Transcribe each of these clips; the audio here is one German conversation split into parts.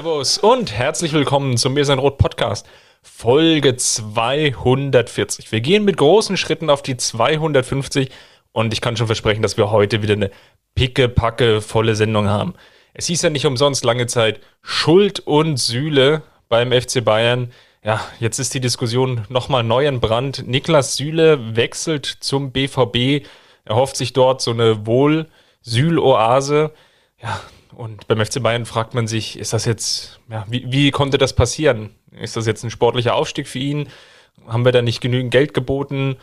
Servus und herzlich willkommen zum Mir sein Rot Podcast, Folge 240. Wir gehen mit großen Schritten auf die 250 und ich kann schon versprechen, dass wir heute wieder eine picke-packe volle Sendung haben. Es hieß ja nicht umsonst lange Zeit Schuld und Sühle beim FC Bayern. Ja, jetzt ist die Diskussion nochmal neu in Brand. Niklas Süle wechselt zum BVB. Er hofft sich dort so eine Wohl-Sühl-Oase. Ja, und beim FC Bayern fragt man sich, ist das jetzt, ja, wie, wie konnte das passieren? Ist das jetzt ein sportlicher Aufstieg für ihn? Haben wir da nicht genügend Geld geboten?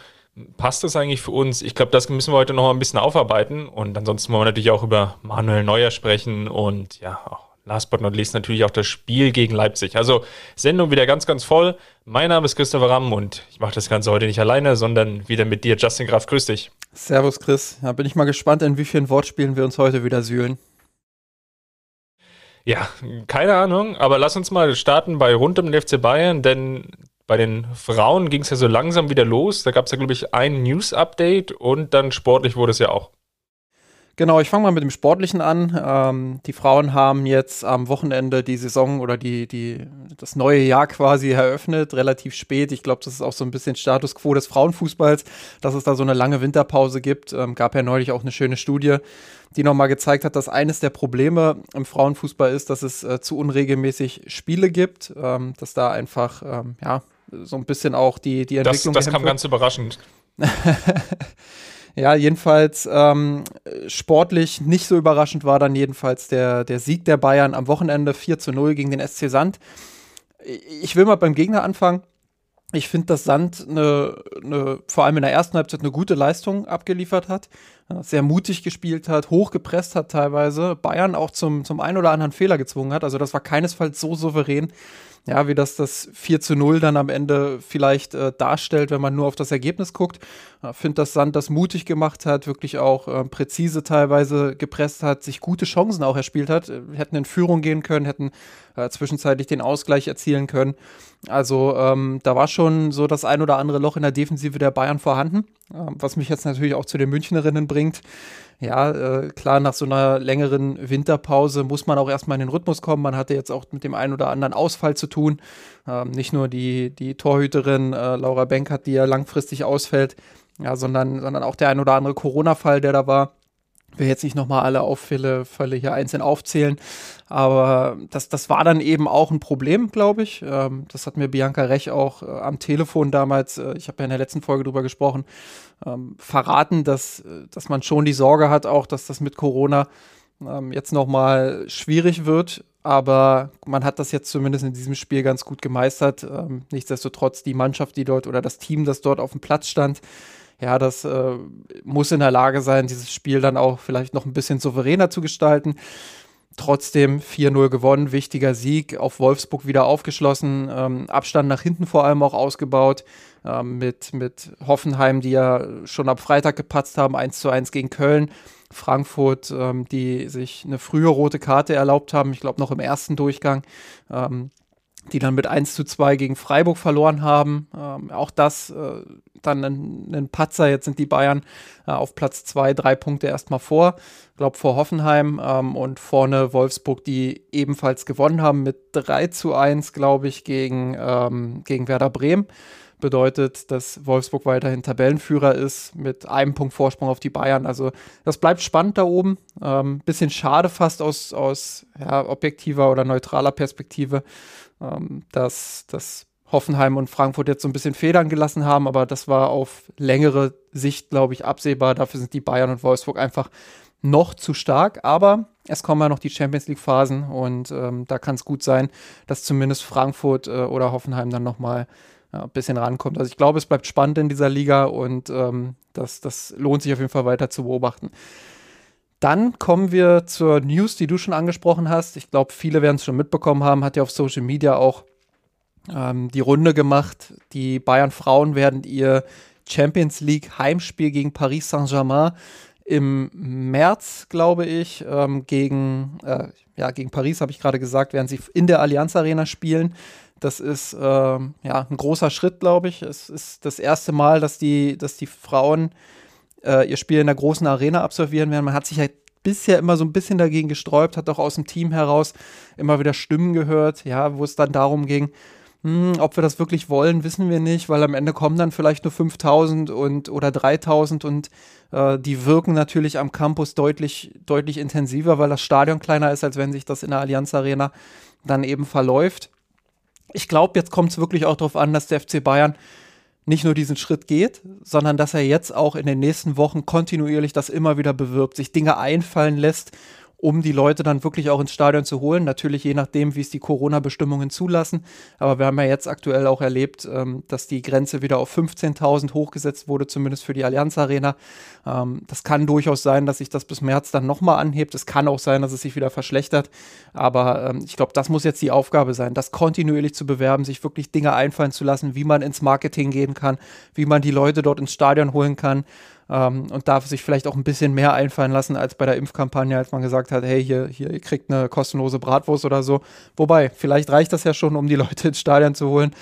Passt das eigentlich für uns? Ich glaube, das müssen wir heute noch mal ein bisschen aufarbeiten. Und ansonsten wollen wir natürlich auch über Manuel Neuer sprechen und ja, auch last but not least natürlich auch das Spiel gegen Leipzig. Also Sendung wieder ganz, ganz voll. Mein Name ist Christopher Ramm und ich mache das Ganze heute nicht alleine, sondern wieder mit dir, Justin Graf. Grüß dich. Servus, Chris. Ja, bin ich mal gespannt, in wie vielen Wortspielen wir uns heute wieder sühlen. Ja, keine Ahnung, aber lass uns mal starten bei rund um den FC Bayern, denn bei den Frauen ging es ja so langsam wieder los. Da gab es ja, glaube ich, ein News-Update und dann sportlich wurde es ja auch. Genau, ich fange mal mit dem Sportlichen an. Ähm, die Frauen haben jetzt am Wochenende die Saison oder die, die, das neue Jahr quasi eröffnet, relativ spät. Ich glaube, das ist auch so ein bisschen Status quo des Frauenfußballs, dass es da so eine lange Winterpause gibt. Ähm, gab ja neulich auch eine schöne Studie, die nochmal gezeigt hat, dass eines der Probleme im Frauenfußball ist, dass es äh, zu unregelmäßig Spiele gibt, ähm, dass da einfach, ähm, ja, so ein bisschen auch die, die Entwicklung. Das, das kam ganz überraschend. ja, jedenfalls ähm, sportlich nicht so überraschend war dann jedenfalls der, der Sieg der Bayern am Wochenende 4 zu 0 gegen den SC Sand. Ich will mal beim Gegner anfangen. Ich finde, dass Sand eine, eine, vor allem in der ersten Halbzeit eine gute Leistung abgeliefert hat, sehr mutig gespielt hat, hochgepresst hat teilweise, Bayern auch zum, zum einen oder anderen Fehler gezwungen hat. Also das war keinesfalls so souverän, ja, wie das das 4 zu 0 dann am Ende vielleicht äh, darstellt, wenn man nur auf das Ergebnis guckt. Ich finde, dass Sand das mutig gemacht hat, wirklich auch äh, präzise teilweise gepresst hat, sich gute Chancen auch erspielt hat, äh, hätten in Führung gehen können, hätten äh, zwischenzeitlich den Ausgleich erzielen können. Also ähm, da war schon so das ein oder andere Loch in der Defensive der Bayern vorhanden, ähm, was mich jetzt natürlich auch zu den Münchnerinnen bringt. Ja, äh, klar, nach so einer längeren Winterpause muss man auch erstmal in den Rhythmus kommen. Man hatte jetzt auch mit dem einen oder anderen Ausfall zu tun. Ähm, nicht nur die, die Torhüterin äh, Laura Benkert, die ja langfristig ausfällt, ja, sondern, sondern auch der ein oder andere Corona-Fall, der da war. Will jetzt nicht nochmal alle Auffälle Fälle hier einzeln aufzählen, aber das, das war dann eben auch ein Problem, glaube ich. Ähm, das hat mir Bianca Rech auch äh, am Telefon damals, äh, ich habe ja in der letzten Folge drüber gesprochen, ähm, verraten, dass, äh, dass man schon die Sorge hat, auch dass das mit Corona ähm, jetzt nochmal schwierig wird. Aber man hat das jetzt zumindest in diesem Spiel ganz gut gemeistert. Ähm, nichtsdestotrotz die Mannschaft, die dort oder das Team, das dort auf dem Platz stand, ja, das äh, muss in der Lage sein, dieses Spiel dann auch vielleicht noch ein bisschen souveräner zu gestalten. Trotzdem 4-0 gewonnen, wichtiger Sieg, auf Wolfsburg wieder aufgeschlossen, ähm, Abstand nach hinten vor allem auch ausgebaut, ähm, mit, mit Hoffenheim, die ja schon ab Freitag gepatzt haben, 1 zu 1 gegen Köln. Frankfurt, ähm, die sich eine frühe rote Karte erlaubt haben, ich glaube noch im ersten Durchgang. Ähm, die dann mit 1 zu 2 gegen Freiburg verloren haben. Ähm, auch das äh, dann ein, ein, Patzer. Jetzt sind die Bayern äh, auf Platz 2, drei Punkte erstmal vor. Ich glaube vor Hoffenheim ähm, und vorne Wolfsburg, die ebenfalls gewonnen haben mit 3 zu 1, glaube ich, gegen, ähm, gegen Werder Bremen. Bedeutet, dass Wolfsburg weiterhin Tabellenführer ist mit einem Punkt Vorsprung auf die Bayern. Also das bleibt spannend da oben. Ähm, bisschen schade fast aus, aus ja, objektiver oder neutraler Perspektive ähm, dass, dass Hoffenheim und Frankfurt jetzt so ein bisschen Federn gelassen haben, aber das war auf längere Sicht, glaube ich, absehbar. Dafür sind die Bayern und Wolfsburg einfach noch zu stark, aber es kommen ja noch die Champions League Phasen und ähm, da kann es gut sein, dass zumindest Frankfurt äh, oder Hoffenheim dann nochmal ja, ein bisschen rankommt. Also ich glaube, es bleibt spannend in dieser Liga und ähm, das, das lohnt sich auf jeden Fall weiter zu beobachten. Dann kommen wir zur News, die du schon angesprochen hast. Ich glaube, viele werden es schon mitbekommen haben, hat ja auf Social Media auch ähm, die Runde gemacht. Die Bayern Frauen werden ihr Champions League Heimspiel gegen Paris Saint-Germain im März, glaube ich, ähm, gegen, äh, ja, gegen Paris, habe ich gerade gesagt, werden sie in der Allianz Arena spielen. Das ist äh, ja, ein großer Schritt, glaube ich. Es ist das erste Mal, dass die, dass die Frauen äh, ihr Spiel in der großen Arena absolvieren werden. Man hat sich halt bisher immer so ein bisschen dagegen gesträubt, hat auch aus dem Team heraus immer wieder Stimmen gehört, ja, wo es dann darum ging, hm, ob wir das wirklich wollen, wissen wir nicht, weil am Ende kommen dann vielleicht nur 5000 und, oder 3000 und äh, die wirken natürlich am Campus deutlich, deutlich intensiver, weil das Stadion kleiner ist, als wenn sich das in der Allianz Arena dann eben verläuft. Ich glaube, jetzt kommt es wirklich auch darauf an, dass der FC Bayern nicht nur diesen Schritt geht, sondern dass er jetzt auch in den nächsten Wochen kontinuierlich das immer wieder bewirbt, sich Dinge einfallen lässt um die Leute dann wirklich auch ins Stadion zu holen. Natürlich je nachdem, wie es die Corona-Bestimmungen zulassen. Aber wir haben ja jetzt aktuell auch erlebt, ähm, dass die Grenze wieder auf 15.000 hochgesetzt wurde, zumindest für die Allianz Arena. Ähm, das kann durchaus sein, dass sich das bis März dann nochmal anhebt. Es kann auch sein, dass es sich wieder verschlechtert. Aber ähm, ich glaube, das muss jetzt die Aufgabe sein, das kontinuierlich zu bewerben, sich wirklich Dinge einfallen zu lassen, wie man ins Marketing gehen kann, wie man die Leute dort ins Stadion holen kann ähm, und darf sich vielleicht auch ein bisschen mehr einfallen lassen als bei der Impfkampagne, als man gesagt hat, hey, hier, hier, ihr kriegt eine kostenlose Bratwurst oder so. Wobei, vielleicht reicht das ja schon, um die Leute ins Stadion zu holen.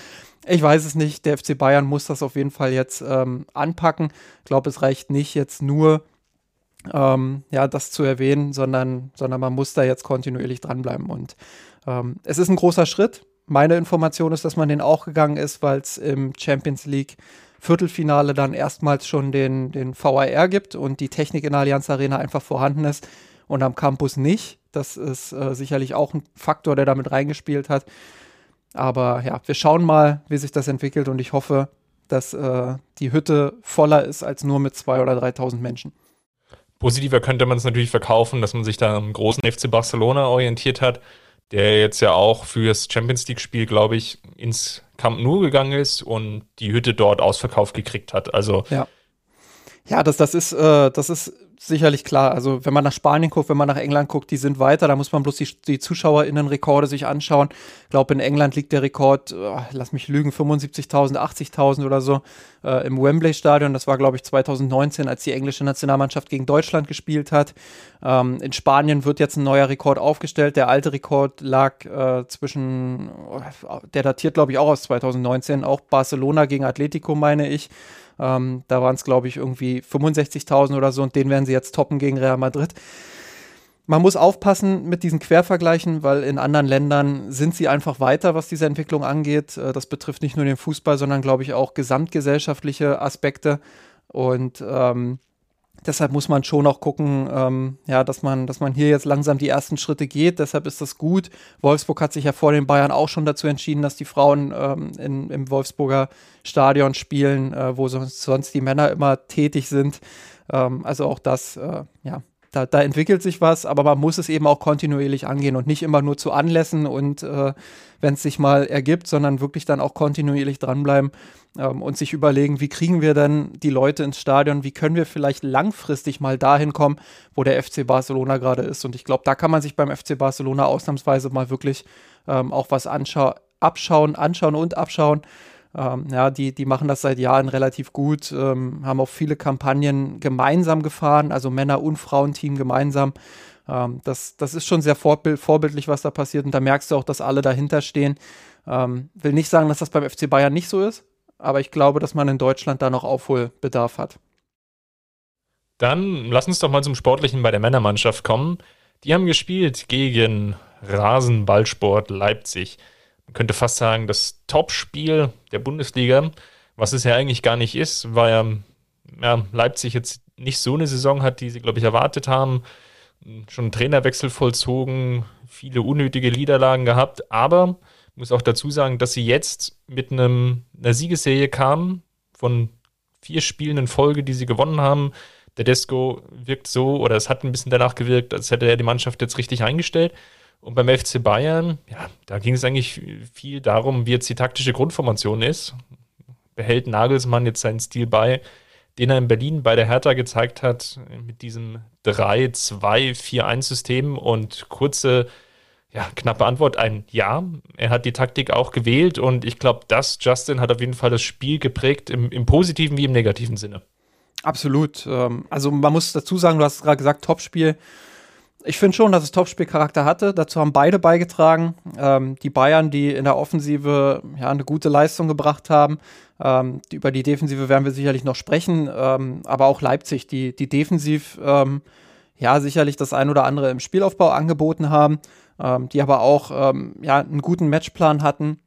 Ich weiß es nicht. Der FC Bayern muss das auf jeden Fall jetzt ähm, anpacken. Ich glaube, es reicht nicht jetzt nur, ähm, ja, das zu erwähnen, sondern, sondern man muss da jetzt kontinuierlich dranbleiben. Und ähm, es ist ein großer Schritt. Meine Information ist, dass man den auch gegangen ist, weil es im Champions League Viertelfinale dann erstmals schon den, den VAR gibt und die Technik in der Allianz Arena einfach vorhanden ist und am Campus nicht. Das ist äh, sicherlich auch ein Faktor, der damit reingespielt hat. Aber ja, wir schauen mal, wie sich das entwickelt und ich hoffe, dass äh, die Hütte voller ist als nur mit 2.000 oder 3.000 Menschen. Positiver könnte man es natürlich verkaufen, dass man sich da am großen FC Barcelona orientiert hat der jetzt ja auch fürs Champions League-Spiel, glaube ich, ins Camp Nou gegangen ist und die Hütte dort ausverkauft gekriegt hat. Also ja. Ja, das, das ist, äh, das ist sicherlich klar. Also wenn man nach Spanien guckt, wenn man nach England guckt, die sind weiter. Da muss man bloß die, die ZuschauerInnen-Rekorde sich anschauen. Ich glaube, in England liegt der Rekord, oh, lass mich lügen, 75.000, 80.000 oder so äh, im Wembley-Stadion. Das war, glaube ich, 2019, als die englische Nationalmannschaft gegen Deutschland gespielt hat. Ähm, in Spanien wird jetzt ein neuer Rekord aufgestellt. Der alte Rekord lag äh, zwischen, der datiert, glaube ich, auch aus 2019, auch Barcelona gegen Atletico, meine ich. Ähm, da waren es, glaube ich, irgendwie 65.000 oder so und den werden sie jetzt toppen gegen Real Madrid. Man muss aufpassen mit diesen Quervergleichen, weil in anderen Ländern sind sie einfach weiter, was diese Entwicklung angeht. Äh, das betrifft nicht nur den Fußball, sondern, glaube ich, auch gesamtgesellschaftliche Aspekte. Und ähm, deshalb muss man schon auch gucken, ähm, ja, dass man, dass man hier jetzt langsam die ersten Schritte geht. Deshalb ist das gut. Wolfsburg hat sich ja vor den Bayern auch schon dazu entschieden, dass die Frauen ähm, in, im Wolfsburger Stadion spielen, äh, wo sonst, sonst die Männer immer tätig sind. Ähm, also auch das, äh, ja, da, da, entwickelt sich was, aber man muss es eben auch kontinuierlich angehen und nicht immer nur zu Anlässen und äh, wenn es sich mal ergibt, sondern wirklich dann auch kontinuierlich dranbleiben ähm, und sich überlegen, wie kriegen wir denn die Leute ins Stadion, wie können wir vielleicht langfristig mal dahin kommen, wo der FC Barcelona gerade ist. Und ich glaube, da kann man sich beim FC Barcelona ausnahmsweise mal wirklich ähm, auch was abschauen, anschauen und abschauen. Ähm, ja, die, die machen das seit Jahren relativ gut, ähm, haben auch viele Kampagnen gemeinsam gefahren, also Männer- und Frauenteam gemeinsam. Ähm, das, das ist schon sehr vorbild, vorbildlich, was da passiert. Und da merkst du auch, dass alle dahinter stehen. Ähm, will nicht sagen, dass das beim FC Bayern nicht so ist, aber ich glaube, dass man in Deutschland da noch Aufholbedarf hat. Dann lass uns doch mal zum Sportlichen bei der Männermannschaft kommen. Die haben gespielt gegen Rasenballsport Leipzig man könnte fast sagen, das Topspiel der Bundesliga, was es ja eigentlich gar nicht ist, weil ja, ja Leipzig jetzt nicht so eine Saison hat, die sie, glaube ich, erwartet haben. Schon einen Trainerwechsel vollzogen, viele unnötige Niederlagen gehabt, aber muss auch dazu sagen, dass sie jetzt mit einem, einer Siegesserie kamen von vier Spielen in Folge, die sie gewonnen haben. Der Desco wirkt so, oder es hat ein bisschen danach gewirkt, als hätte er die Mannschaft jetzt richtig eingestellt. Und beim FC Bayern, ja, da ging es eigentlich viel darum, wie jetzt die taktische Grundformation ist. Behält Nagelsmann jetzt seinen Stil bei, den er in Berlin bei der Hertha gezeigt hat, mit diesem 3-2-4-1-System und kurze, ja, knappe Antwort ein Ja. Er hat die Taktik auch gewählt und ich glaube, das, Justin, hat auf jeden Fall das Spiel geprägt, im, im positiven wie im negativen Sinne. Absolut. Ähm, also man muss dazu sagen, du hast gerade gesagt, Topspiel. Ich finde schon, dass es Topspielcharakter hatte. Dazu haben beide beigetragen. Ähm, die Bayern, die in der Offensive ja eine gute Leistung gebracht haben. Ähm, die, über die Defensive werden wir sicherlich noch sprechen. Ähm, aber auch Leipzig, die, die defensiv ähm, ja sicherlich das ein oder andere im Spielaufbau angeboten haben, ähm, die aber auch ähm, ja einen guten Matchplan hatten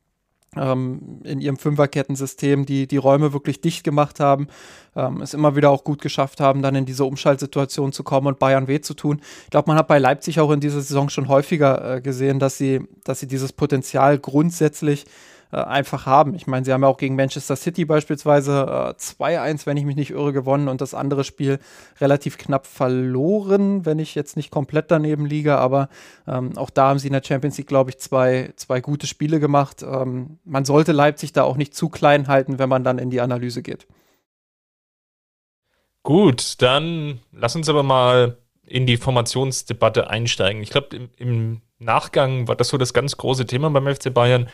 ähm, in ihrem Fünferkettensystem, die die Räume wirklich dicht gemacht haben, ähm, es immer wieder auch gut geschafft haben, dann in diese Umschaltsituation zu kommen und Bayern weh zu tun. Ich glaube, man hat bei Leipzig auch in dieser Saison schon häufiger äh, gesehen, dass sie, dass sie dieses Potenzial grundsätzlich äh, einfach haben. Ich meine, sie haben ja auch gegen Manchester City beispielsweise äh, 2-1, wenn ich mich nicht irre, gewonnen und das andere Spiel relativ knapp verloren, wenn ich jetzt nicht komplett daneben liege. Aber ähm, auch da haben sie in der Champions League, glaube ich, zwei, zwei gute Spiele gemacht. Ähm, man sollte Leipzig da auch nicht zu klein halten, wenn man dann in die Analyse geht. Gut, dann lass uns aber mal in die Formationsdebatte einsteigen. Ich glaube, im, im, Nachgang war das so das ganz große Thema beim FC Bayern.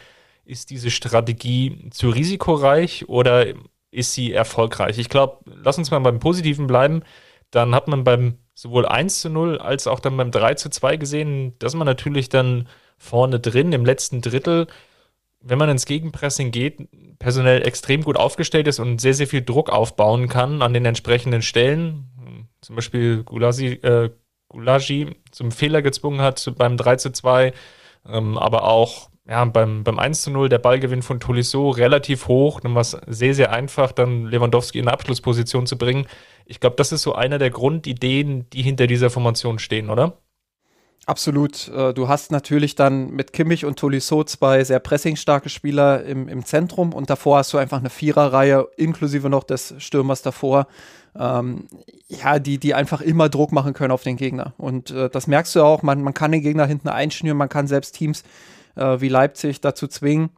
Ist diese Strategie zu risikoreich oder ist sie erfolgreich? Ich glaube, lass uns mal beim Positiven bleiben. Dann hat man beim sowohl 1 zu 0 als auch dann beim 3 zu 2 gesehen, dass man natürlich dann vorne drin im letzten Drittel, wenn man ins Gegenpressing geht, personell extrem gut aufgestellt ist und sehr, sehr viel Druck aufbauen kann an den entsprechenden Stellen. Zum Beispiel Gulasi, äh, Gulagi zum Fehler gezwungen hat beim 3 zu 2, ähm, aber auch ja, beim, beim 1 zu 0 der Ballgewinn von Tolisso relativ hoch, dann war es sehr, sehr einfach, dann Lewandowski in eine Abschlussposition zu bringen. Ich glaube, das ist so einer der Grundideen, die hinter dieser Formation stehen, oder? Absolut. Äh, du hast natürlich dann mit Kimmich und Tolisso zwei sehr pressingstarke Spieler im, im Zentrum und davor hast du einfach eine Viererreihe inklusive noch des Stürmers davor, ähm, ja, die, die einfach immer Druck machen können auf den Gegner. Und äh, das merkst du auch, man, man kann den Gegner hinten einschnüren, man kann selbst Teams äh, wie Leipzig dazu zwingen,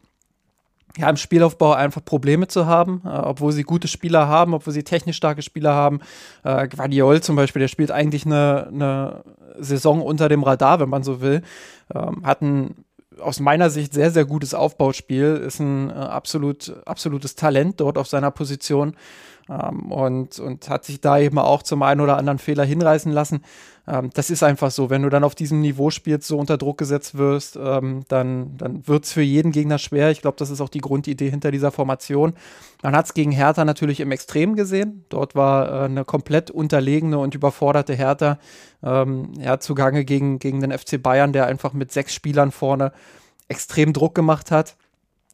ja, im Spielaufbau einfach Probleme zu haben, äh, obwohl sie gute Spieler haben, obwohl sie technisch starke Spieler haben. Äh, Guardiol zum Beispiel, der spielt eigentlich eine, eine Saison unter dem Radar, wenn man so will. Ähm, hat ein aus meiner Sicht sehr, sehr gutes Aufbauspiel, ist ein äh, absolut, absolutes Talent dort auf seiner Position ähm, und, und hat sich da eben auch zum einen oder anderen Fehler hinreißen lassen. Ähm, das ist einfach so. Wenn du dann auf diesem Niveau spielst, so unter Druck gesetzt wirst, ähm, dann, dann wird es für jeden Gegner schwer. Ich glaube, das ist auch die Grundidee hinter dieser Formation. Man hat es gegen Hertha natürlich im Extrem gesehen. Dort war äh, eine komplett unterlegene und überforderte Hertha ähm, ja, zugange gegen, gegen den FC Bayern, der einfach mit sechs Spielern vorne extrem Druck gemacht hat.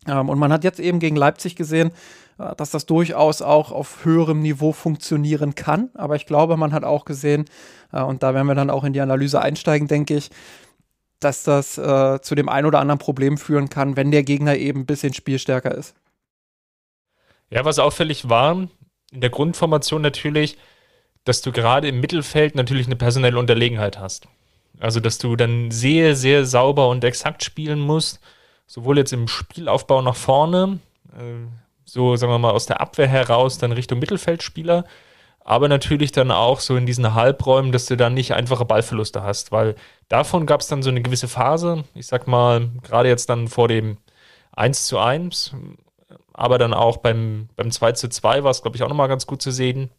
Ähm, und man hat jetzt eben gegen Leipzig gesehen, dass das durchaus auch auf höherem Niveau funktionieren kann. Aber ich glaube, man hat auch gesehen, äh, und da werden wir dann auch in die Analyse einsteigen, denke ich, dass das äh, zu dem ein oder anderen Problem führen kann, wenn der Gegner eben ein bisschen spielstärker ist. Ja, was auffällig war, in der Grundformation natürlich, dass du gerade im Mittelfeld natürlich eine personelle Unterlegenheit hast. Also, dass du dann sehr, sehr sauber und exakt spielen musst, sowohl jetzt im Spielaufbau nach vorne, äh, so sagen wir mal aus der Abwehr heraus, dann Richtung Mittelfeldspieler, aber natürlich dann auch so in diesen Halbräumen, dass du dann nicht einfache Ballverluste hast, weil davon gab es dann so eine gewisse Phase, ich sag mal, gerade jetzt dann vor dem 1 zu 1, aber dann auch beim, beim 2 zu 2 war es, glaube ich, auch nochmal ganz gut zu sehen.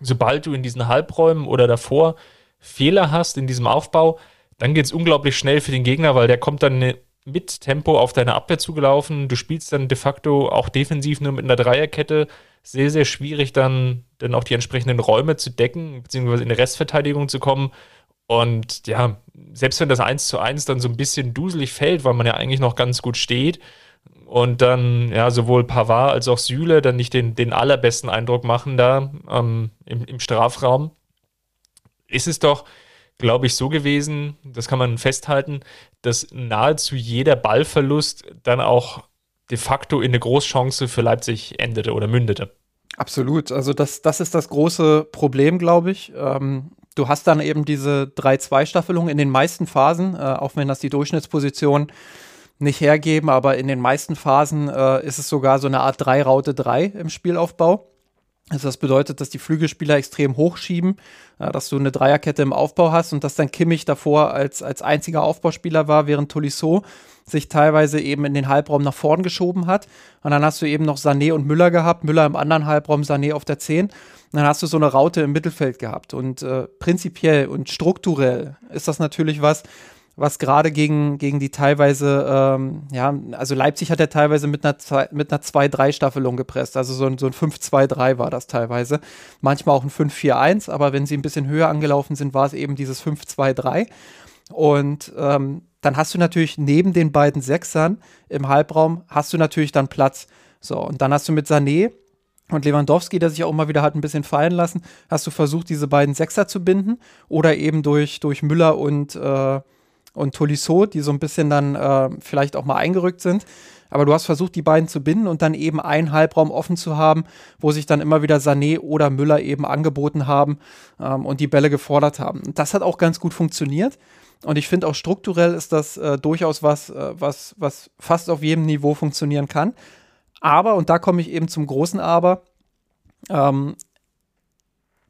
Sobald du in diesen Halbräumen oder davor Fehler hast in diesem Aufbau, dann geht es unglaublich schnell für den Gegner, weil der kommt dann mit Tempo auf deine Abwehr zugelaufen. Du spielst dann de facto auch defensiv nur mit einer Dreierkette. Sehr, sehr schwierig, dann, dann auch die entsprechenden Räume zu decken, beziehungsweise in die Restverteidigung zu kommen. Und ja, selbst wenn das 1 zu 1 dann so ein bisschen duselig fällt, weil man ja eigentlich noch ganz gut steht und dann ja sowohl Pavard als auch Süle dann nicht den, den allerbesten Eindruck machen da ähm, im, im Strafraum, ist es doch glaube ich, so gewesen, das kann man festhalten, dass nahezu jeder Ballverlust dann auch de facto in eine Großchance für Leipzig endete oder mündete. Absolut. Also das, das ist das große Problem, glaube ich. Ähm, du hast dann eben diese 3-2-Staffelung in den meisten Phasen, äh, auch wenn das die Durchschnittsposition nicht hergeben, aber in den meisten Phasen äh, ist es sogar so eine Art 3-Raute 3 im Spielaufbau. Also das bedeutet, dass die Flügelspieler extrem hochschieben, äh, dass du eine Dreierkette im Aufbau hast und dass dann Kimmich davor als, als einziger Aufbauspieler war, während Tolisso sich teilweise eben in den Halbraum nach vorn geschoben hat. Und dann hast du eben noch Sané und Müller gehabt, Müller im anderen Halbraum, Sané auf der 10. Und dann hast du so eine Raute im Mittelfeld gehabt. Und äh, prinzipiell und strukturell ist das natürlich was, was gerade gegen, gegen die teilweise, ähm, ja, also Leipzig hat ja teilweise mit einer, mit einer 2-3-Staffelung gepresst. Also so ein, so ein 5-2-3 war das teilweise. Manchmal auch ein 5-4-1, aber wenn sie ein bisschen höher angelaufen sind, war es eben dieses 5-2-3. Und ähm, dann hast du natürlich neben den beiden Sechsern im Halbraum, hast du natürlich dann Platz. So, und dann hast du mit Sané und Lewandowski, der sich auch mal wieder hat ein bisschen fallen lassen, hast du versucht, diese beiden Sechser zu binden oder eben durch, durch Müller und äh, und Tolisso, die so ein bisschen dann äh, vielleicht auch mal eingerückt sind. Aber du hast versucht, die beiden zu binden und dann eben einen Halbraum offen zu haben, wo sich dann immer wieder Sané oder Müller eben angeboten haben ähm, und die Bälle gefordert haben. Und das hat auch ganz gut funktioniert. Und ich finde auch strukturell ist das äh, durchaus was, äh, was, was fast auf jedem Niveau funktionieren kann. Aber, und da komme ich eben zum großen Aber, ähm,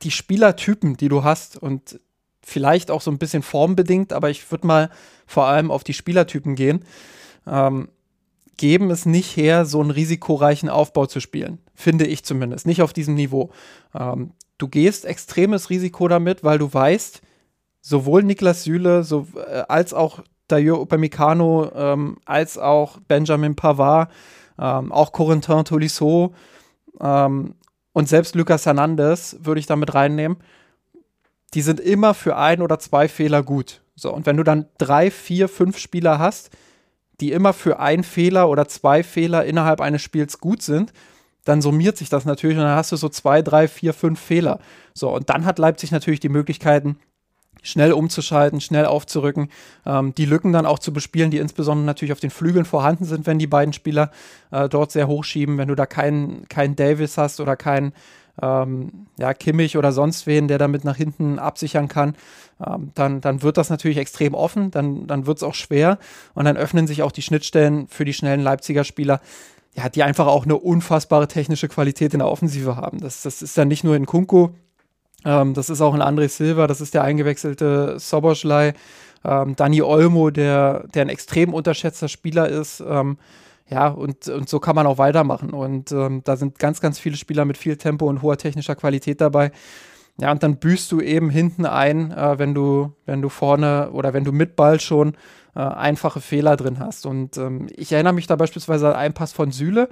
die Spielertypen, die du hast, und vielleicht auch so ein bisschen formbedingt, aber ich würde mal vor allem auf die Spielertypen gehen. Ähm, geben es nicht her, so einen risikoreichen Aufbau zu spielen. Finde ich zumindest. Nicht auf diesem Niveau. Ähm, du gehst extremes Risiko damit, weil du weißt, sowohl Niklas Süle so, äh, als auch Dayo Upamecano, ähm, als auch Benjamin Pavard, ähm, auch Corentin Tolisso ähm, und selbst Lucas Hernandez würde ich damit reinnehmen die sind immer für ein oder zwei Fehler gut. So, und wenn du dann drei, vier, fünf Spieler hast, die immer für ein Fehler oder zwei Fehler innerhalb eines Spiels gut sind, dann summiert sich das natürlich und dann hast du so zwei, drei, vier, fünf Fehler. So, und dann hat Leipzig natürlich die Möglichkeiten, schnell umzuschalten, schnell aufzurücken, ähm, die Lücken dann auch zu bespielen, die insbesondere natürlich auf den Flügeln vorhanden sind, wenn die beiden Spieler äh, dort sehr hoch schieben, wenn du da keinen kein Davis hast oder keinen ähm, ja, Kimmich oder sonst wen, der damit nach hinten absichern kann, ähm, dann, dann wird das natürlich extrem offen, dann, dann wird es auch schwer und dann öffnen sich auch die Schnittstellen für die schnellen Leipziger Spieler, ja, die einfach auch eine unfassbare technische Qualität in der Offensive haben. Das, das ist dann nicht nur in Kunku, ähm, das ist auch ein André Silva, das ist der eingewechselte Soboschlei, ähm, Dani Olmo, der, der ein extrem unterschätzter Spieler ist. Ähm, ja, und, und so kann man auch weitermachen. Und ähm, da sind ganz, ganz viele Spieler mit viel Tempo und hoher technischer Qualität dabei. Ja, und dann büßt du eben hinten ein, äh, wenn du, wenn du vorne oder wenn du mit Ball schon äh, einfache Fehler drin hast. Und ähm, ich erinnere mich da beispielsweise an einen Pass von Süle,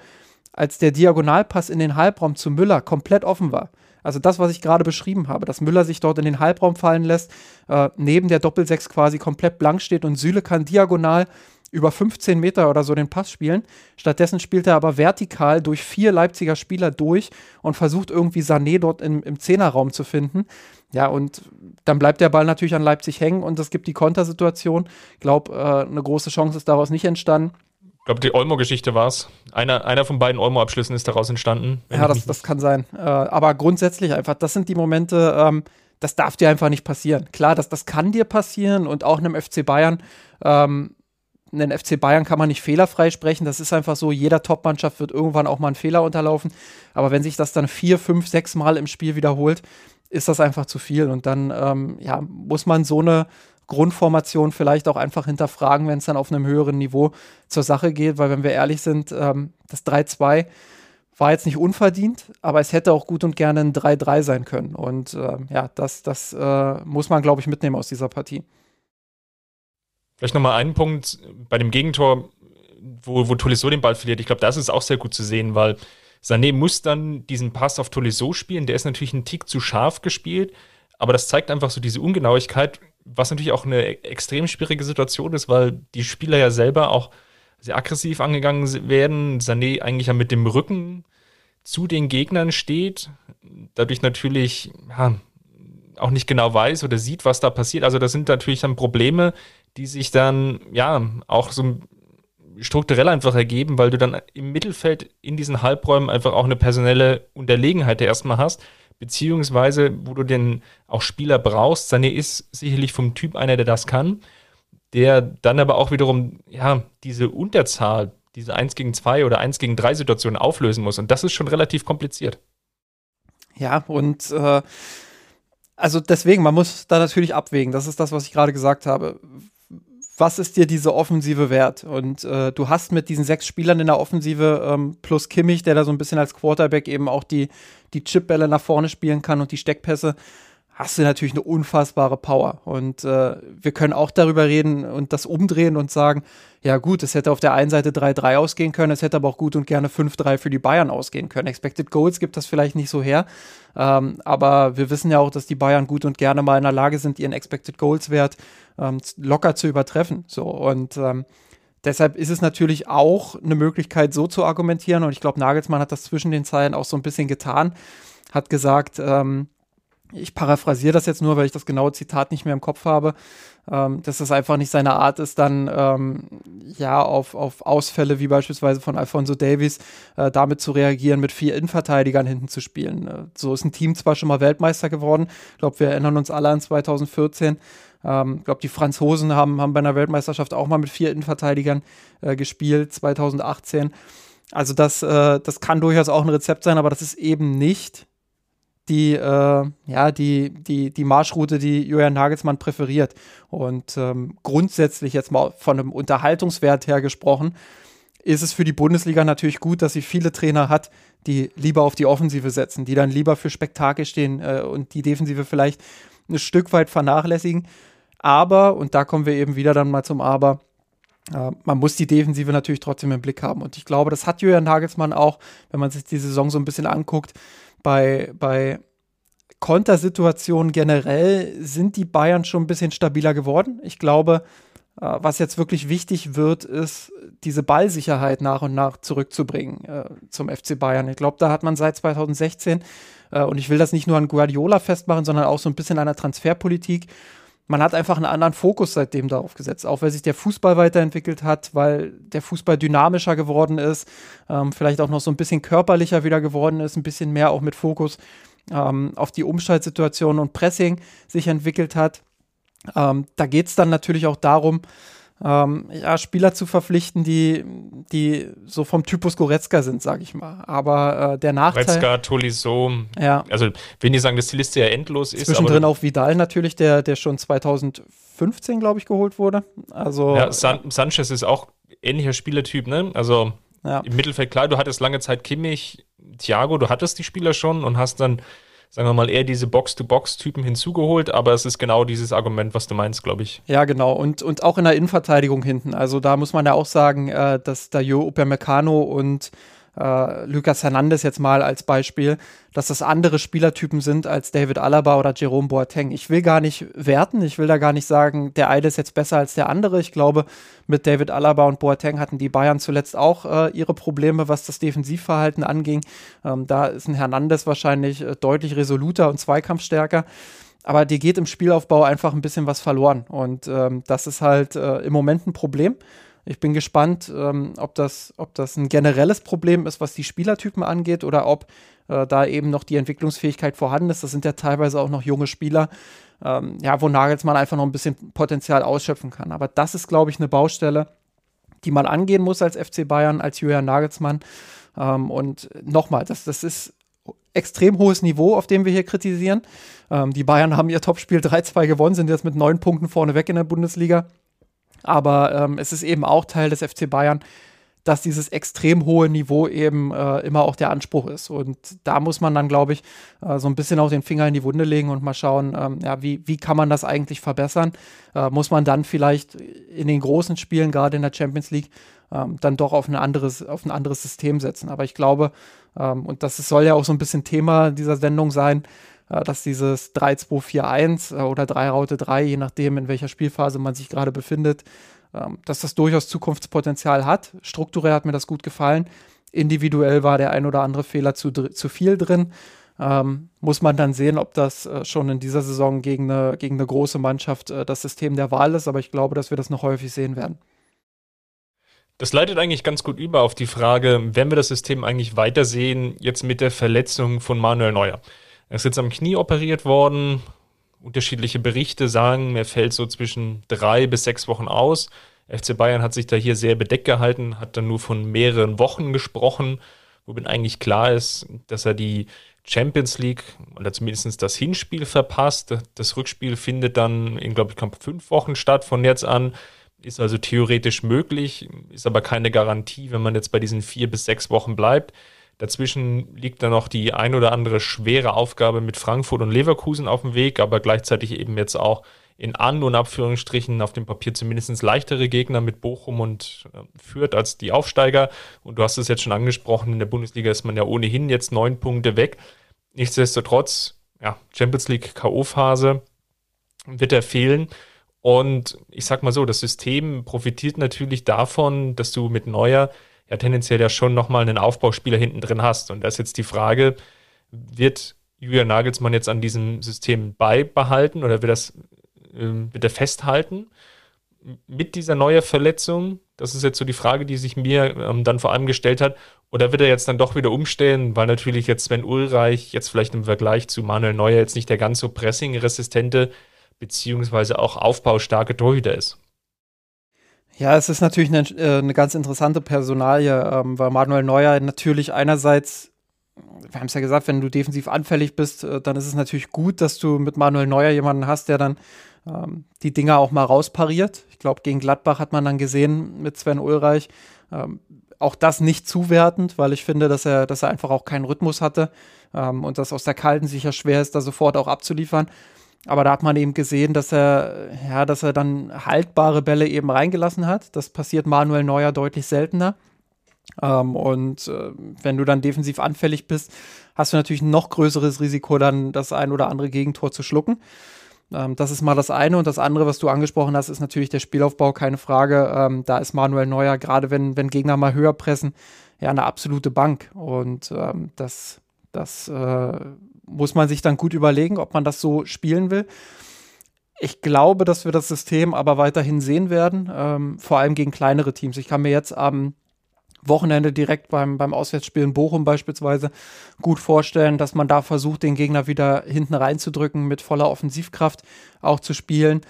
als der Diagonalpass in den Halbraum zu Müller komplett offen war. Also das, was ich gerade beschrieben habe, dass Müller sich dort in den Halbraum fallen lässt, äh, neben der Doppelsechs quasi komplett blank steht und Süle kann diagonal über 15 Meter oder so den Pass spielen. Stattdessen spielt er aber vertikal durch vier Leipziger Spieler durch und versucht irgendwie Sané dort im, im Zehnerraum zu finden. Ja, und dann bleibt der Ball natürlich an Leipzig hängen und es gibt die Kontersituation. Ich glaube, äh, eine große Chance ist daraus nicht entstanden. Ich glaube, die Olmo-Geschichte war es. Einer, einer von beiden Olmo-Abschlüssen ist daraus entstanden. Ja, das, das kann sein. Äh, aber grundsätzlich einfach, das sind die Momente, ähm, das darf dir einfach nicht passieren. Klar, das, das kann dir passieren und auch einem FC Bayern ähm, einen FC Bayern kann man nicht fehlerfrei sprechen. Das ist einfach so, jeder Top-Mannschaft wird irgendwann auch mal einen Fehler unterlaufen. Aber wenn sich das dann vier, fünf, sechs Mal im Spiel wiederholt, ist das einfach zu viel. Und dann ähm, ja, muss man so eine Grundformation vielleicht auch einfach hinterfragen, wenn es dann auf einem höheren Niveau zur Sache geht. Weil wenn wir ehrlich sind, ähm, das 3-2 war jetzt nicht unverdient, aber es hätte auch gut und gerne ein 3-3 sein können. Und äh, ja, das, das äh, muss man, glaube ich, mitnehmen aus dieser Partie. Vielleicht nochmal einen Punkt bei dem Gegentor, wo, wo Tolisso den Ball verliert. Ich glaube, das ist auch sehr gut zu sehen, weil Sané muss dann diesen Pass auf Tolisso spielen. Der ist natürlich ein Tick zu scharf gespielt, aber das zeigt einfach so diese Ungenauigkeit, was natürlich auch eine extrem schwierige Situation ist, weil die Spieler ja selber auch sehr aggressiv angegangen werden. Sané eigentlich ja mit dem Rücken zu den Gegnern steht, dadurch natürlich ja, auch nicht genau weiß oder sieht, was da passiert. Also das sind natürlich dann Probleme, die sich dann ja auch so strukturell einfach ergeben, weil du dann im Mittelfeld in diesen Halbräumen einfach auch eine personelle Unterlegenheit erstmal hast, beziehungsweise wo du denn auch Spieler brauchst. Sané ist sicherlich vom Typ einer, der das kann, der dann aber auch wiederum ja diese Unterzahl, diese 1 gegen 2 oder 1 gegen 3 Situation auflösen muss und das ist schon relativ kompliziert. Ja, und äh, also deswegen, man muss da natürlich abwägen. Das ist das, was ich gerade gesagt habe. Was ist dir diese Offensive wert? Und äh, du hast mit diesen sechs Spielern in der Offensive ähm, plus Kimmich, der da so ein bisschen als Quarterback eben auch die, die Chipbälle nach vorne spielen kann und die Steckpässe, hast du natürlich eine unfassbare Power. Und äh, wir können auch darüber reden und das umdrehen und sagen, ja gut, es hätte auf der einen Seite 3-3 ausgehen können, es hätte aber auch gut und gerne 5-3 für die Bayern ausgehen können. Expected Goals gibt das vielleicht nicht so her, ähm, aber wir wissen ja auch, dass die Bayern gut und gerne mal in der Lage sind, ihren Expected Goals Wert ähm, locker zu übertreffen. So und ähm, Deshalb ist es natürlich auch eine Möglichkeit, so zu argumentieren. Und ich glaube, Nagelsmann hat das zwischen den Zeilen auch so ein bisschen getan. Hat gesagt, ähm, ich paraphrasiere das jetzt nur, weil ich das genaue Zitat nicht mehr im Kopf habe, ähm, dass es einfach nicht seine Art ist, dann ähm, ja auf, auf Ausfälle wie beispielsweise von Alfonso Davies äh, damit zu reagieren, mit vier Innenverteidigern hinten zu spielen. Äh, so ist ein Team zwar schon mal Weltmeister geworden, ich glaube, wir erinnern uns alle an 2014. Ich ähm, glaube, die Franzosen haben, haben bei einer Weltmeisterschaft auch mal mit vier Innenverteidigern äh, gespielt, 2018. Also das, äh, das kann durchaus auch ein Rezept sein, aber das ist eben nicht die, äh, ja, die, die, die Marschroute, die Julian Nagelsmann präferiert. Und ähm, grundsätzlich jetzt mal von einem Unterhaltungswert her gesprochen, ist es für die Bundesliga natürlich gut, dass sie viele Trainer hat, die lieber auf die Offensive setzen, die dann lieber für Spektakel stehen äh, und die Defensive vielleicht ein Stück weit vernachlässigen. Aber, und da kommen wir eben wieder dann mal zum Aber, äh, man muss die Defensive natürlich trotzdem im Blick haben. Und ich glaube, das hat Julian Nagelsmann auch, wenn man sich die Saison so ein bisschen anguckt, bei, bei Kontersituationen generell sind die Bayern schon ein bisschen stabiler geworden. Ich glaube, äh, was jetzt wirklich wichtig wird, ist, diese Ballsicherheit nach und nach zurückzubringen äh, zum FC Bayern. Ich glaube, da hat man seit 2016, äh, und ich will das nicht nur an Guardiola festmachen, sondern auch so ein bisschen an der Transferpolitik, man hat einfach einen anderen Fokus seitdem darauf gesetzt, auch weil sich der Fußball weiterentwickelt hat, weil der Fußball dynamischer geworden ist, ähm, vielleicht auch noch so ein bisschen körperlicher wieder geworden ist, ein bisschen mehr auch mit Fokus ähm, auf die Umschaltsituation und Pressing sich entwickelt hat. Ähm, da geht es dann natürlich auch darum, ähm, ja, Spieler zu verpflichten, die, die so vom Typus Goretzka sind, sage ich mal. Aber äh, der Nachteil. Goretzka, Tolisso. Ja. Also, wenn die sagen, dass die Liste ja endlos ist. Zwischendrin auch Vidal natürlich, der, der schon 2015, glaube ich, geholt wurde. Also. Ja, San Sanchez ist auch ähnlicher Spielertyp, ne? Also. Ja. Im Mittelfeld, klar, du hattest lange Zeit Kimmich, Thiago, du hattest die Spieler schon und hast dann sagen wir mal, eher diese Box-to-Box-Typen hinzugeholt, aber es ist genau dieses Argument, was du meinst, glaube ich. Ja, genau. Und, und auch in der Innenverteidigung hinten. Also da muss man ja auch sagen, äh, dass da Jo Upamecano und äh, Lucas Hernandez jetzt mal als Beispiel, dass das andere Spielertypen sind als David Alaba oder Jerome Boateng. Ich will gar nicht werten, ich will da gar nicht sagen, der eine ist jetzt besser als der andere. Ich glaube, mit David Alaba und Boateng hatten die Bayern zuletzt auch äh, ihre Probleme, was das Defensivverhalten anging. Ähm, da ist ein Hernandez wahrscheinlich äh, deutlich resoluter und zweikampfstärker aber dir geht im Spielaufbau einfach ein bisschen was verloren. Und ähm, das ist halt äh, im Moment ein Problem. Ich bin gespannt, ähm, ob, das, ob das ein generelles Problem ist, was die Spielertypen angeht, oder ob äh, da eben noch die Entwicklungsfähigkeit vorhanden ist. Das sind ja teilweise auch noch junge Spieler, ähm, ja, wo Nagelsmann einfach noch ein bisschen Potenzial ausschöpfen kann. Aber das ist, glaube ich, eine Baustelle, die man angehen muss als FC Bayern, als Julian Nagelsmann. Ähm, und nochmal, das, das ist extrem hohes Niveau, auf dem wir hier kritisieren. Ähm, die Bayern haben ihr Topspiel 3-2 gewonnen, sind jetzt mit neun Punkten vorne weg in der Bundesliga. Aber ähm, es ist eben auch Teil des FC Bayern, dass dieses extrem hohe Niveau eben äh, immer auch der Anspruch ist. Und da muss man dann, glaube ich, äh, so ein bisschen auch den Finger in die Wunde legen und mal schauen, ähm, ja, wie, wie kann man das eigentlich verbessern? Äh, muss man dann vielleicht in den großen Spielen, gerade in der Champions League, ähm, dann doch auf, ein anderes, auf ein anderes System setzen. Aber ich glaube, ähm, und das soll ja auch so ein bisschen Thema dieser Sendung sein, dass dieses 3-2-4-1 äh, oder 3 Raute 3, je nachdem, in welcher Spielphase man sich gerade befindet, ähm, dass das durchaus Zukunftspotenzial hat. Strukturell hat mir das gut gefallen. Individuell war der ein oder andere Fehler zu, zu viel drin. Ähm, muss man dann sehen, ob das äh, schon in dieser Saison gegen eine, gegen eine große Mannschaft äh, das System der Wahl ist, aber ich glaube, dass wir das noch häufig sehen werden. Das leitet eigentlich ganz gut über auf die Frage, wenn wir das System eigentlich weitersehen, jetzt mit der Verletzung von Manuel Neuer. Er ist jetzt am Knie operiert worden. Unterschiedliche Berichte sagen, er fällt so zwischen drei bis sechs Wochen aus. FC Bayern hat sich da hier sehr bedeckt gehalten, hat dann nur von mehreren Wochen gesprochen, womit eigentlich klar ist, dass er die Champions League oder zumindest das Hinspiel verpasst. Das Rückspiel findet dann in, glaube ich, fünf Wochen statt von jetzt an. Ist also theoretisch möglich, ist aber keine Garantie, wenn man jetzt bei diesen vier bis sechs Wochen bleibt. Dazwischen liegt dann noch die ein oder andere schwere Aufgabe mit Frankfurt und Leverkusen auf dem Weg, aber gleichzeitig eben jetzt auch in An- und Abführungsstrichen auf dem Papier zumindest leichtere Gegner mit Bochum und äh, Fürth als die Aufsteiger. Und du hast es jetzt schon angesprochen, in der Bundesliga ist man ja ohnehin jetzt neun Punkte weg. Nichtsdestotrotz, ja, Champions League K.O.-Phase wird er fehlen. Und ich sag mal so, das System profitiert natürlich davon, dass du mit Neuer ja tendenziell ja schon nochmal einen Aufbauspieler hinten drin hast. Und da ist jetzt die Frage, wird Julian Nagelsmann jetzt an diesem System beibehalten oder wird das ähm, wird er festhalten mit dieser neuen Verletzung? Das ist jetzt so die Frage, die sich mir ähm, dann vor allem gestellt hat. Oder wird er jetzt dann doch wieder umstellen, weil natürlich jetzt Sven Ulreich jetzt vielleicht im Vergleich zu Manuel Neuer jetzt nicht der ganz so pressing-resistente beziehungsweise auch aufbaustarke Torhüter ist? Ja, es ist natürlich eine, äh, eine ganz interessante Personalie, ähm, weil Manuel Neuer natürlich einerseits wir haben es ja gesagt, wenn du defensiv anfällig bist, äh, dann ist es natürlich gut, dass du mit Manuel Neuer jemanden hast, der dann ähm, die Dinger auch mal rauspariert. Ich glaube, gegen Gladbach hat man dann gesehen mit Sven Ulreich. Ähm, auch das nicht zuwertend, weil ich finde, dass er, dass er einfach auch keinen Rhythmus hatte ähm, und das aus der Kalten sicher schwer ist, da sofort auch abzuliefern. Aber da hat man eben gesehen, dass er, ja, dass er dann haltbare Bälle eben reingelassen hat. Das passiert Manuel Neuer deutlich seltener. Ähm, und äh, wenn du dann defensiv anfällig bist, hast du natürlich ein noch größeres Risiko, dann das ein oder andere Gegentor zu schlucken. Ähm, das ist mal das eine. Und das andere, was du angesprochen hast, ist natürlich der Spielaufbau, keine Frage. Ähm, da ist Manuel Neuer, gerade wenn, wenn Gegner mal höher pressen, ja, eine absolute Bank. Und ähm, das, das äh, muss man sich dann gut überlegen, ob man das so spielen will. Ich glaube, dass wir das System aber weiterhin sehen werden, ähm, vor allem gegen kleinere Teams. Ich kann mir jetzt am Wochenende direkt beim, beim Auswärtsspiel in Bochum beispielsweise gut vorstellen, dass man da versucht, den Gegner wieder hinten reinzudrücken, mit voller Offensivkraft auch zu spielen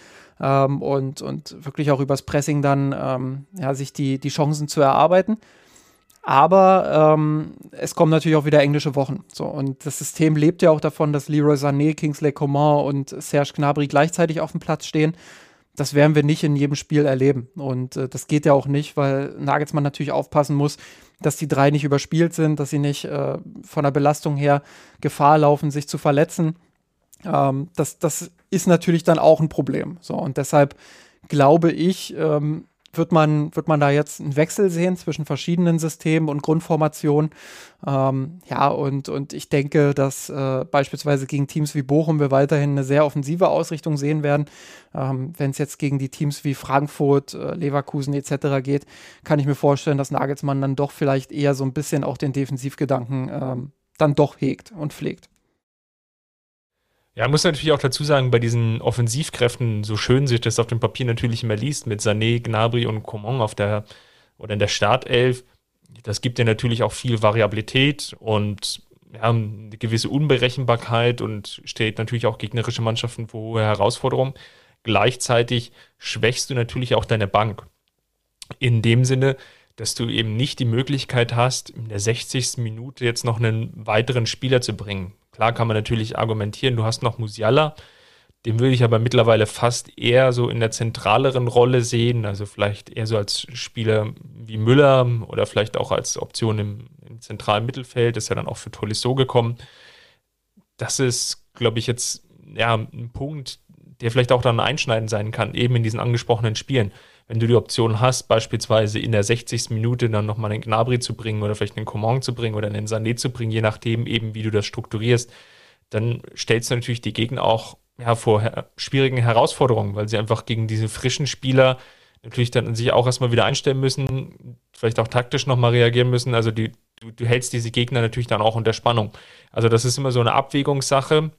ähm, und, und wirklich auch übers Pressing dann ähm, ja, sich die, die Chancen zu erarbeiten. Aber ähm, es kommen natürlich auch wieder englische Wochen. So, und das System lebt ja auch davon, dass Leroy Sané, Kingsley Coman und Serge Gnabry gleichzeitig auf dem Platz stehen das werden wir nicht in jedem Spiel erleben. Und äh, das geht ja auch nicht, weil Nagelsmann natürlich aufpassen muss, dass die drei nicht überspielt sind, dass sie nicht äh, von der Belastung her Gefahr laufen, sich zu verletzen. Ähm, das, das ist natürlich dann auch ein Problem. So, und deshalb glaube ich, ähm, wird man, wird man da jetzt einen Wechsel sehen zwischen verschiedenen Systemen und Grundformationen. Ähm, ja, und, und ich denke, dass äh, beispielsweise gegen Teams wie Bochum wir weiterhin eine sehr offensive Ausrichtung sehen werden. Ähm, Wenn es jetzt gegen die Teams wie Frankfurt, äh, Leverkusen etc. geht, kann ich mir vorstellen, dass Nagelsmann dann doch vielleicht eher so ein bisschen auch den Defensivgedanken ähm, dann doch hegt und pflegt. Ja, muss natürlich auch dazu sagen, bei diesen Offensivkräften, so schön sich das auf dem Papier natürlich immer liest, mit Sané, Gnabry und Coman auf der oder in der Startelf, das gibt ja natürlich auch viel Variabilität und ja, eine gewisse Unberechenbarkeit und stellt natürlich auch gegnerische Mannschaften vor hohe Herausforderungen. Gleichzeitig schwächst du natürlich auch deine Bank. In dem Sinne, dass du eben nicht die Möglichkeit hast, in der 60. Minute jetzt noch einen weiteren Spieler zu bringen. Klar kann man natürlich argumentieren, du hast noch Musiala, den würde ich aber mittlerweile fast eher so in der zentraleren Rolle sehen, also vielleicht eher so als Spieler wie Müller oder vielleicht auch als Option im, im zentralen Mittelfeld, ist ja dann auch für Tolisso gekommen. Das ist, glaube ich, jetzt ja, ein Punkt, der vielleicht auch dann einschneidend sein kann, eben in diesen angesprochenen Spielen. Wenn du die Option hast, beispielsweise in der 60. Minute dann nochmal einen Gnabry zu bringen oder vielleicht einen Coman zu bringen oder einen Sané zu bringen, je nachdem eben, wie du das strukturierst, dann stellst du natürlich die Gegner auch ja, vor her schwierigen Herausforderungen, weil sie einfach gegen diese frischen Spieler natürlich dann sich auch erstmal wieder einstellen müssen, vielleicht auch taktisch nochmal reagieren müssen. Also die, du, du hältst diese Gegner natürlich dann auch unter Spannung. Also das ist immer so eine Abwägungssache.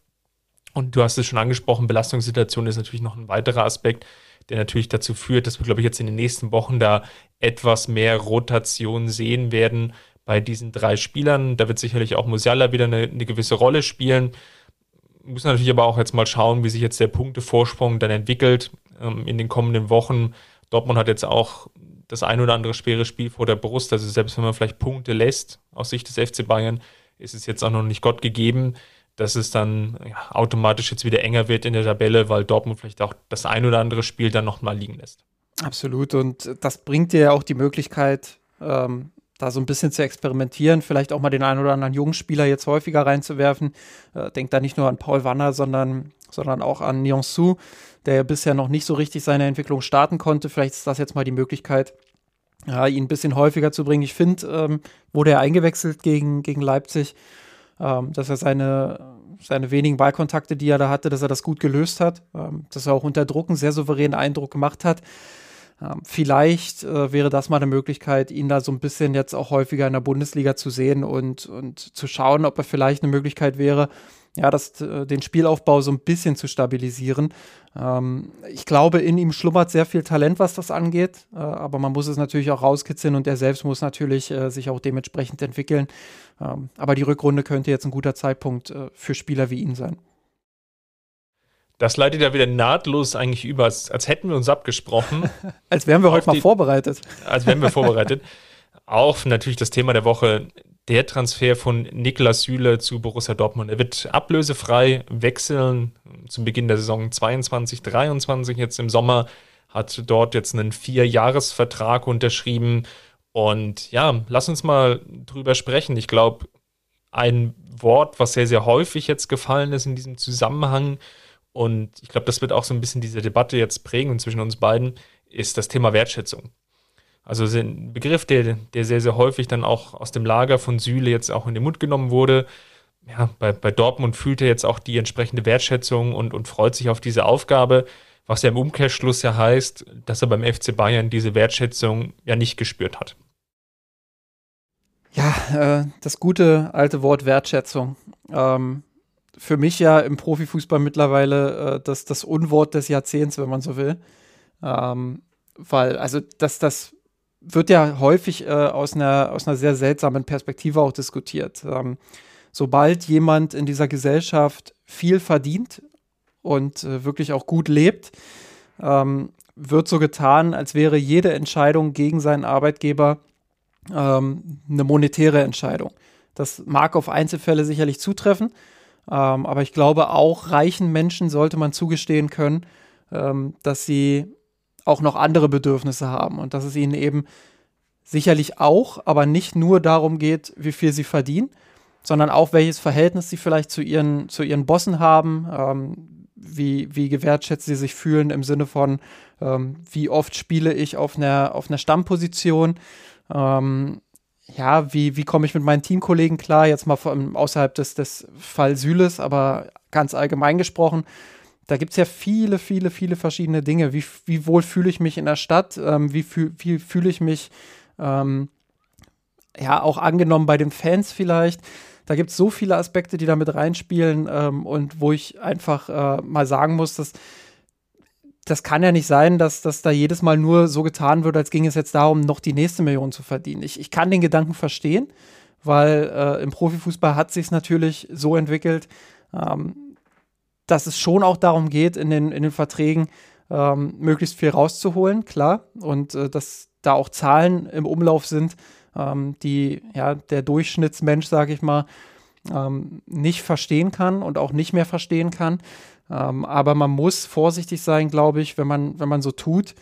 Und du hast es schon angesprochen, Belastungssituation ist natürlich noch ein weiterer Aspekt, der natürlich dazu führt, dass wir, glaube ich, jetzt in den nächsten Wochen da etwas mehr Rotation sehen werden bei diesen drei Spielern. Da wird sicherlich auch Musiala wieder eine, eine gewisse Rolle spielen. Müssen natürlich aber auch jetzt mal schauen, wie sich jetzt der Punktevorsprung dann entwickelt ähm, in den kommenden Wochen. Dortmund hat jetzt auch das ein oder andere schwere Spiel vor der Brust. Also selbst wenn man vielleicht Punkte lässt aus Sicht des FC Bayern, ist es jetzt auch noch nicht Gott gegeben, dass es dann ja, automatisch jetzt wieder enger wird in der Tabelle, weil Dortmund vielleicht auch das ein oder andere Spiel dann nochmal liegen lässt. Absolut. Und das bringt dir ja auch die Möglichkeit, ähm, da so ein bisschen zu experimentieren, vielleicht auch mal den einen oder anderen jungen Spieler jetzt häufiger reinzuwerfen. Äh, denkt da nicht nur an Paul Wanner, sondern, sondern auch an Nyon Su, der ja bisher noch nicht so richtig seine Entwicklung starten konnte. Vielleicht ist das jetzt mal die Möglichkeit, ja, ihn ein bisschen häufiger zu bringen. Ich finde, ähm, wurde er eingewechselt gegen, gegen Leipzig, ähm, dass er seine, seine wenigen Ballkontakte, die er da hatte, dass er das gut gelöst hat, ähm, dass er auch unter Druck einen sehr souveränen Eindruck gemacht hat. Ähm, vielleicht äh, wäre das mal eine Möglichkeit, ihn da so ein bisschen jetzt auch häufiger in der Bundesliga zu sehen und, und zu schauen, ob er vielleicht eine Möglichkeit wäre, ja, das, äh, den Spielaufbau so ein bisschen zu stabilisieren. Ähm, ich glaube, in ihm schlummert sehr viel Talent, was das angeht, äh, aber man muss es natürlich auch rauskitzeln und er selbst muss natürlich äh, sich auch dementsprechend entwickeln. Ähm, aber die Rückrunde könnte jetzt ein guter Zeitpunkt äh, für Spieler wie ihn sein. Das leitet ja wieder nahtlos eigentlich über, als, als hätten wir uns abgesprochen. als wären wir heute mal vorbereitet. Als wären wir vorbereitet. Auch natürlich das Thema der Woche, der Transfer von Niklas Süle zu Borussia Dortmund. Er wird ablösefrei wechseln zum Beginn der Saison 22, 23 jetzt im Sommer. Hat dort jetzt einen Vierjahresvertrag unterschrieben. Und ja, lass uns mal drüber sprechen. Ich glaube, ein Wort, was sehr, sehr häufig jetzt gefallen ist in diesem Zusammenhang, und ich glaube, das wird auch so ein bisschen diese Debatte jetzt prägen zwischen uns beiden, ist das Thema Wertschätzung. Also ein Begriff, der, der sehr, sehr häufig dann auch aus dem Lager von Süle jetzt auch in den Mund genommen wurde. Ja, bei, bei Dortmund fühlt er jetzt auch die entsprechende Wertschätzung und, und freut sich auf diese Aufgabe, was ja im Umkehrschluss ja heißt, dass er beim FC Bayern diese Wertschätzung ja nicht gespürt hat. Ja, äh, das gute alte Wort Wertschätzung. Ähm, für mich ja im Profifußball mittlerweile äh, das, das Unwort des Jahrzehnts, wenn man so will. Ähm, weil, also, das, das wird ja häufig äh, aus, einer, aus einer sehr seltsamen Perspektive auch diskutiert. Ähm, sobald jemand in dieser Gesellschaft viel verdient und äh, wirklich auch gut lebt, ähm, wird so getan, als wäre jede Entscheidung gegen seinen Arbeitgeber ähm, eine monetäre Entscheidung. Das mag auf Einzelfälle sicherlich zutreffen, ähm, aber ich glaube, auch reichen Menschen sollte man zugestehen können, ähm, dass sie auch noch andere Bedürfnisse haben und dass es ihnen eben sicherlich auch, aber nicht nur darum geht, wie viel sie verdienen, sondern auch welches Verhältnis sie vielleicht zu ihren, zu ihren Bossen haben, ähm, wie, wie gewertschätzt sie sich fühlen im Sinne von, ähm, wie oft spiele ich auf einer, auf einer Stammposition, ähm, ja, wie, wie komme ich mit meinen Teamkollegen klar, jetzt mal von, außerhalb des, des Fall Süles, aber ganz allgemein gesprochen. Da gibt es ja viele, viele, viele verschiedene Dinge. Wie, wie wohl fühle ich mich in der Stadt? Ähm, wie, fühl, wie fühle ich mich, ähm, ja, auch angenommen bei den Fans vielleicht? Da gibt es so viele Aspekte, die da mit reinspielen ähm, und wo ich einfach äh, mal sagen muss, dass das kann ja nicht sein, dass, dass da jedes Mal nur so getan wird, als ging es jetzt darum, noch die nächste Million zu verdienen. Ich, ich kann den Gedanken verstehen, weil äh, im Profifußball hat sich natürlich so entwickelt, ähm, dass es schon auch darum geht, in den, in den Verträgen ähm, möglichst viel rauszuholen, klar, und äh, dass da auch Zahlen im Umlauf sind, ähm, die ja der Durchschnittsmensch, sage ich mal, ähm, nicht verstehen kann und auch nicht mehr verstehen kann. Ähm, aber man muss vorsichtig sein, glaube ich, wenn man, wenn man so tut.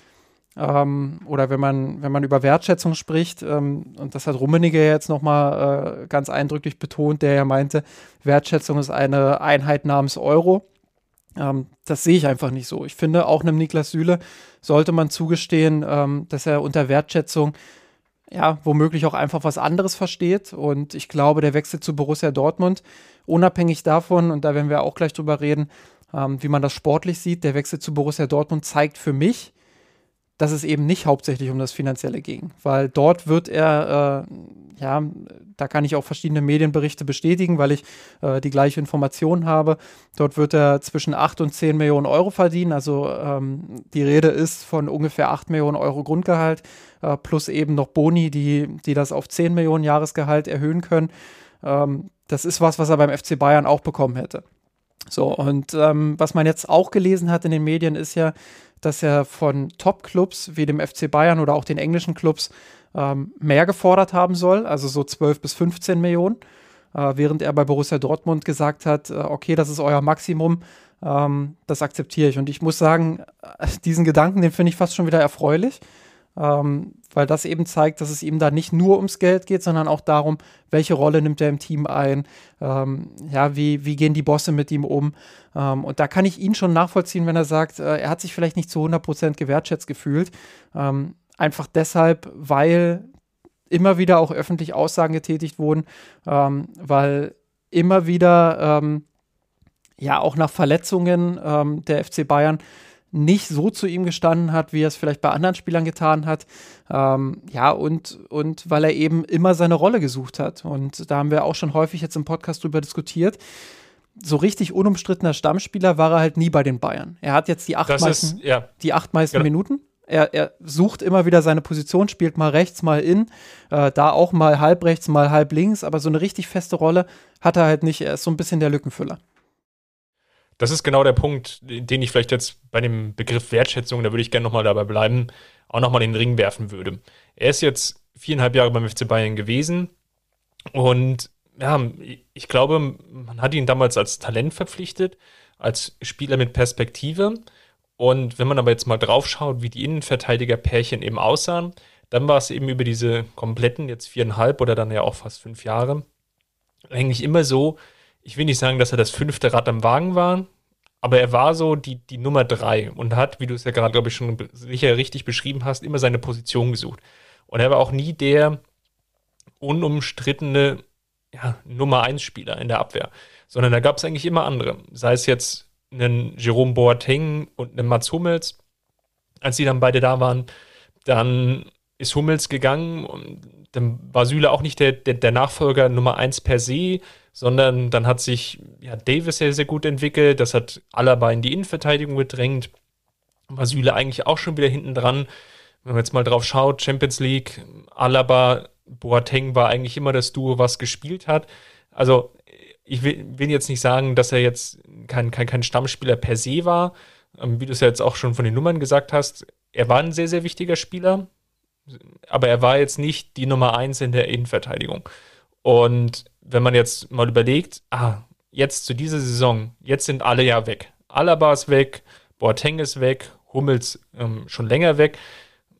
Ähm, oder wenn man, wenn man über Wertschätzung spricht, ähm, und das hat Rummenigge jetzt nochmal äh, ganz eindrücklich betont, der ja meinte, Wertschätzung ist eine Einheit namens Euro. Ähm, das sehe ich einfach nicht so. Ich finde, auch einem Niklas Süle sollte man zugestehen, ähm, dass er unter Wertschätzung ja, womöglich auch einfach was anderes versteht. Und ich glaube, der Wechsel zu Borussia Dortmund, unabhängig davon, und da werden wir auch gleich drüber reden, ähm, wie man das sportlich sieht. Der Wechsel zu Borussia Dortmund zeigt für mich, dass es eben nicht hauptsächlich um das Finanzielle ging, weil dort wird er, äh, ja, da kann ich auch verschiedene Medienberichte bestätigen, weil ich äh, die gleiche Information habe. Dort wird er zwischen 8 und 10 Millionen Euro verdienen. Also ähm, die Rede ist von ungefähr 8 Millionen Euro Grundgehalt äh, plus eben noch Boni, die, die das auf 10 Millionen Jahresgehalt erhöhen können. Ähm, das ist was, was er beim FC Bayern auch bekommen hätte. So, und ähm, was man jetzt auch gelesen hat in den Medien ist ja, dass er von Top-Clubs wie dem FC Bayern oder auch den englischen Clubs ähm, mehr gefordert haben soll, also so 12 bis 15 Millionen. äh, während er bei Borussia Dortmund gesagt hat, äh, okay, das ist euer Maximum, ähm, das akzeptiere ich. Und ich muss sagen, äh, diesen Gedanken, den finde ich fast schon wieder erfreulich ähm, weil das eben zeigt, dass es ihm da nicht nur ums Geld geht, sondern auch darum, welche Rolle nimmt er im Team ein, ähm, ja, wie, wie gehen die Bosse mit ihm um. Ähm, und da kann ich ihn schon nachvollziehen, wenn er sagt, äh, er hat sich vielleicht nicht zu 100% gewertschätzt gefühlt. Ähm, einfach deshalb, weil immer wieder auch öffentlich Aussagen getätigt wurden, ähm, weil immer wieder ähm, ja auch nach Verletzungen ähm, der FC Bayern nicht so zu ihm gestanden hat, wie er es vielleicht bei anderen Spielern getan hat. Ähm, ja, und, und weil er eben immer seine Rolle gesucht hat. Und da haben wir auch schon häufig jetzt im Podcast drüber diskutiert. So richtig unumstrittener Stammspieler war er halt nie bei den Bayern. Er hat jetzt die acht das meisten, ist, ja. die acht meisten genau. Minuten. Er, er, sucht immer wieder seine Position, spielt mal rechts, mal in, äh, da auch mal halb rechts, mal halb links, aber so eine richtig feste Rolle hat er halt nicht. Er ist so ein bisschen der Lückenfüller das ist genau der Punkt, den ich vielleicht jetzt bei dem Begriff Wertschätzung, da würde ich gerne nochmal dabei bleiben, auch nochmal den Ring werfen würde. Er ist jetzt viereinhalb Jahre beim FC Bayern gewesen und ja, ich glaube, man hat ihn damals als Talent verpflichtet, als Spieler mit Perspektive. Und wenn man aber jetzt mal drauf schaut, wie die Innenverteidiger-Pärchen eben aussahen, dann war es eben über diese kompletten, jetzt viereinhalb oder dann ja auch fast fünf Jahre, eigentlich immer so, ich will nicht sagen, dass er das fünfte Rad am Wagen war, aber er war so die, die Nummer drei und hat, wie du es ja gerade, glaube ich, schon sicher richtig beschrieben hast, immer seine Position gesucht. Und er war auch nie der unumstrittene ja, Nummer eins Spieler in der Abwehr, sondern da gab es eigentlich immer andere. Sei es jetzt einen Jerome Boateng und einen Mats Hummels, als die dann beide da waren, dann ist Hummels gegangen und dann war Süle auch nicht der, der, der Nachfolger Nummer eins per se, sondern dann hat sich ja, Davis sehr, sehr gut entwickelt. Das hat Alaba in die Innenverteidigung gedrängt. War Süle eigentlich auch schon wieder hinten dran. Wenn man jetzt mal drauf schaut, Champions League, Alaba, Boateng war eigentlich immer das Duo, was gespielt hat. Also ich will, will jetzt nicht sagen, dass er jetzt kein, kein, kein Stammspieler per se war, ähm, wie du es ja jetzt auch schon von den Nummern gesagt hast. Er war ein sehr, sehr wichtiger Spieler, aber er war jetzt nicht die Nummer eins in der Innenverteidigung. Und wenn man jetzt mal überlegt, ah, jetzt zu dieser Saison, jetzt sind alle ja weg. Alaba ist weg, Boateng ist weg, Hummels ähm, schon länger weg.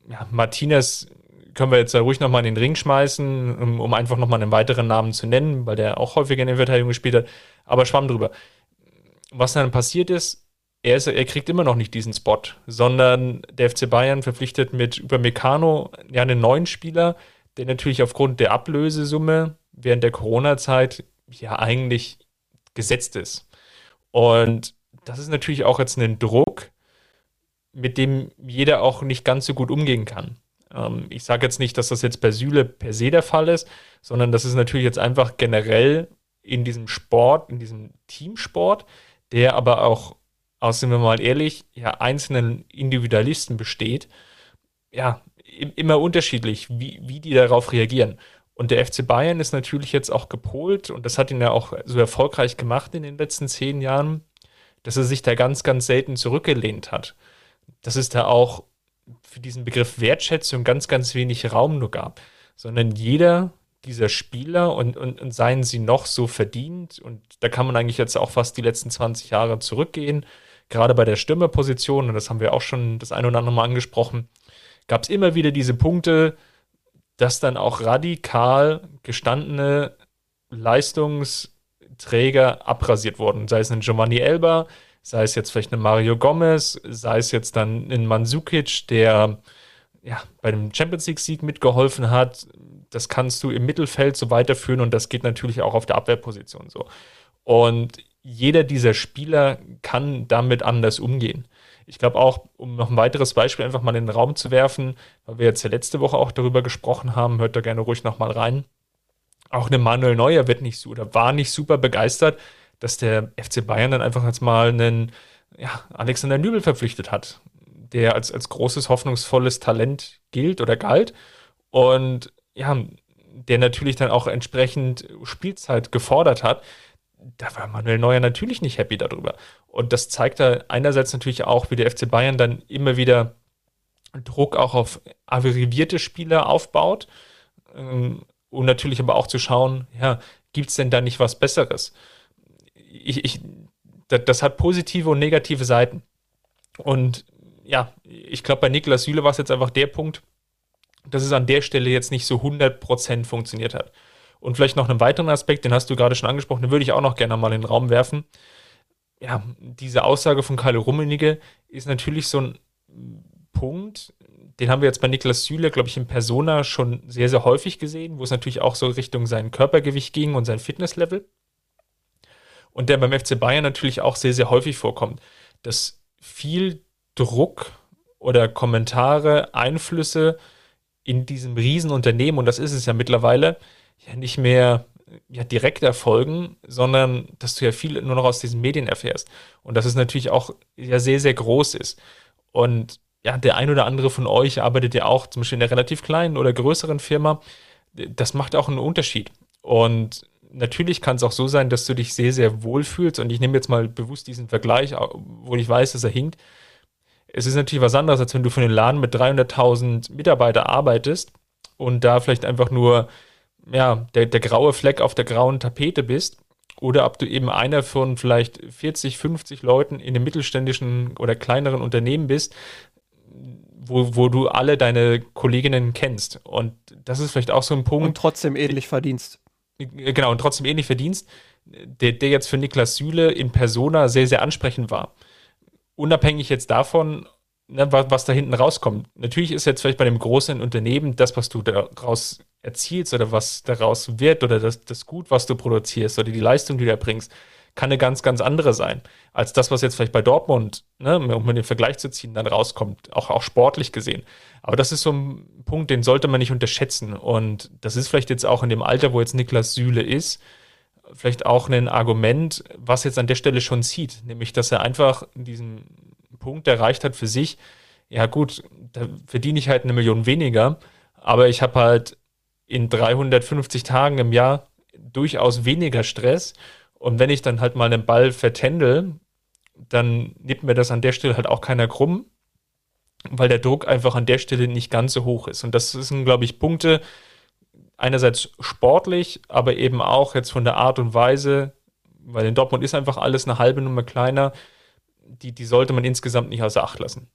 Ja, Martinez können wir jetzt da ruhig nochmal in den Ring schmeißen, um, um einfach nochmal einen weiteren Namen zu nennen, weil der auch häufiger in der Verteidigung gespielt hat. Aber schwamm drüber. Was dann passiert ist, er, ist, er kriegt immer noch nicht diesen Spot, sondern der FC Bayern verpflichtet mit über Meccano ja einen neuen Spieler, der natürlich aufgrund der Ablösesumme während der Corona-Zeit ja eigentlich gesetzt ist. Und das ist natürlich auch jetzt ein Druck, mit dem jeder auch nicht ganz so gut umgehen kann. Ähm, ich sage jetzt nicht, dass das jetzt bei Süle per se der Fall ist, sondern das ist natürlich jetzt einfach generell in diesem Sport, in diesem Teamsport, der aber auch, aus sind wir mal ehrlich, ja, einzelnen Individualisten besteht, ja, immer unterschiedlich, wie, wie die darauf reagieren. Und der FC Bayern ist natürlich jetzt auch gepolt, und das hat ihn ja auch so erfolgreich gemacht in den letzten zehn Jahren, dass er sich da ganz, ganz selten zurückgelehnt hat. Dass es da auch für diesen Begriff Wertschätzung ganz, ganz wenig Raum nur gab. Sondern jeder dieser Spieler und, und, und seien sie noch so verdient, und da kann man eigentlich jetzt auch fast die letzten 20 Jahre zurückgehen, gerade bei der Stürmerposition, und das haben wir auch schon das eine oder andere Mal angesprochen, gab es immer wieder diese Punkte, dass dann auch radikal gestandene Leistungsträger abrasiert wurden. Sei es ein Giovanni Elba, sei es jetzt vielleicht ein Mario Gomez, sei es jetzt dann ein Mansukic, der ja, bei dem Champions League-Sieg mitgeholfen hat. Das kannst du im Mittelfeld so weiterführen und das geht natürlich auch auf der Abwehrposition so. Und jeder dieser Spieler kann damit anders umgehen. Ich glaube auch, um noch ein weiteres Beispiel einfach mal in den Raum zu werfen, weil wir jetzt ja letzte Woche auch darüber gesprochen haben, hört da gerne ruhig nochmal rein. Auch eine Manuel Neuer wird nicht so oder war nicht super begeistert, dass der FC Bayern dann einfach jetzt mal einen ja, Alexander Nübel verpflichtet hat, der als, als großes, hoffnungsvolles Talent gilt oder galt. Und ja, der natürlich dann auch entsprechend Spielzeit gefordert hat da war Manuel Neuer natürlich nicht happy darüber. Und das zeigt da einerseits natürlich auch, wie der FC Bayern dann immer wieder Druck auch auf averivierte Spieler aufbaut. Ähm, und natürlich aber auch zu schauen, ja, gibt es denn da nicht was Besseres? Ich, ich, das, das hat positive und negative Seiten. Und ja, ich glaube, bei Niklas Süle war es jetzt einfach der Punkt, dass es an der Stelle jetzt nicht so 100% funktioniert hat. Und vielleicht noch einen weiteren Aspekt, den hast du gerade schon angesprochen, den würde ich auch noch gerne mal in den Raum werfen. Ja, diese Aussage von Karl Rummenigge ist natürlich so ein Punkt, den haben wir jetzt bei Niklas Süle, glaube ich, in Persona schon sehr, sehr häufig gesehen, wo es natürlich auch so Richtung sein Körpergewicht ging und sein Fitnesslevel. Und der beim FC Bayern natürlich auch sehr, sehr häufig vorkommt, dass viel Druck oder Kommentare, Einflüsse in diesem Riesenunternehmen, und das ist es ja mittlerweile, ja nicht mehr ja, direkt erfolgen, sondern dass du ja viel nur noch aus diesen Medien erfährst. Und dass es natürlich auch ja sehr, sehr groß ist. Und ja, der ein oder andere von euch arbeitet ja auch zum Beispiel in einer relativ kleinen oder größeren Firma. Das macht auch einen Unterschied. Und natürlich kann es auch so sein, dass du dich sehr, sehr wohl fühlst. Und ich nehme jetzt mal bewusst diesen Vergleich, wo ich weiß, dass er hinkt. Es ist natürlich was anderes, als wenn du für einen Laden mit 300.000 Mitarbeitern arbeitest und da vielleicht einfach nur ja, der, der graue Fleck auf der grauen Tapete bist. Oder ob du eben einer von vielleicht 40, 50 Leuten in einem mittelständischen oder kleineren Unternehmen bist, wo, wo du alle deine Kolleginnen kennst. Und das ist vielleicht auch so ein Punkt. Und trotzdem ähnlich verdienst. Genau, und trotzdem ähnlich verdienst, der, der jetzt für Niklas Süle in Persona sehr, sehr ansprechend war. Unabhängig jetzt davon, ne, was, was da hinten rauskommt. Natürlich ist jetzt vielleicht bei einem großen Unternehmen das, was du daraus erzielst oder was daraus wird oder das, das Gut, was du produzierst oder die Leistung, die du erbringst, kann eine ganz, ganz andere sein, als das, was jetzt vielleicht bei Dortmund, ne, um den Vergleich zu ziehen, dann rauskommt, auch, auch sportlich gesehen. Aber das ist so ein Punkt, den sollte man nicht unterschätzen. Und das ist vielleicht jetzt auch in dem Alter, wo jetzt Niklas Süle ist, vielleicht auch ein Argument, was jetzt an der Stelle schon zieht, nämlich dass er einfach diesen Punkt erreicht hat für sich, ja gut, da verdiene ich halt eine Million weniger, aber ich habe halt in 350 Tagen im Jahr durchaus weniger Stress und wenn ich dann halt mal einen Ball vertändel, dann nimmt mir das an der Stelle halt auch keiner krumm, weil der Druck einfach an der Stelle nicht ganz so hoch ist. Und das sind, glaube ich, Punkte, einerseits sportlich, aber eben auch jetzt von der Art und Weise, weil in Dortmund ist einfach alles eine halbe Nummer kleiner, die, die sollte man insgesamt nicht außer Acht lassen.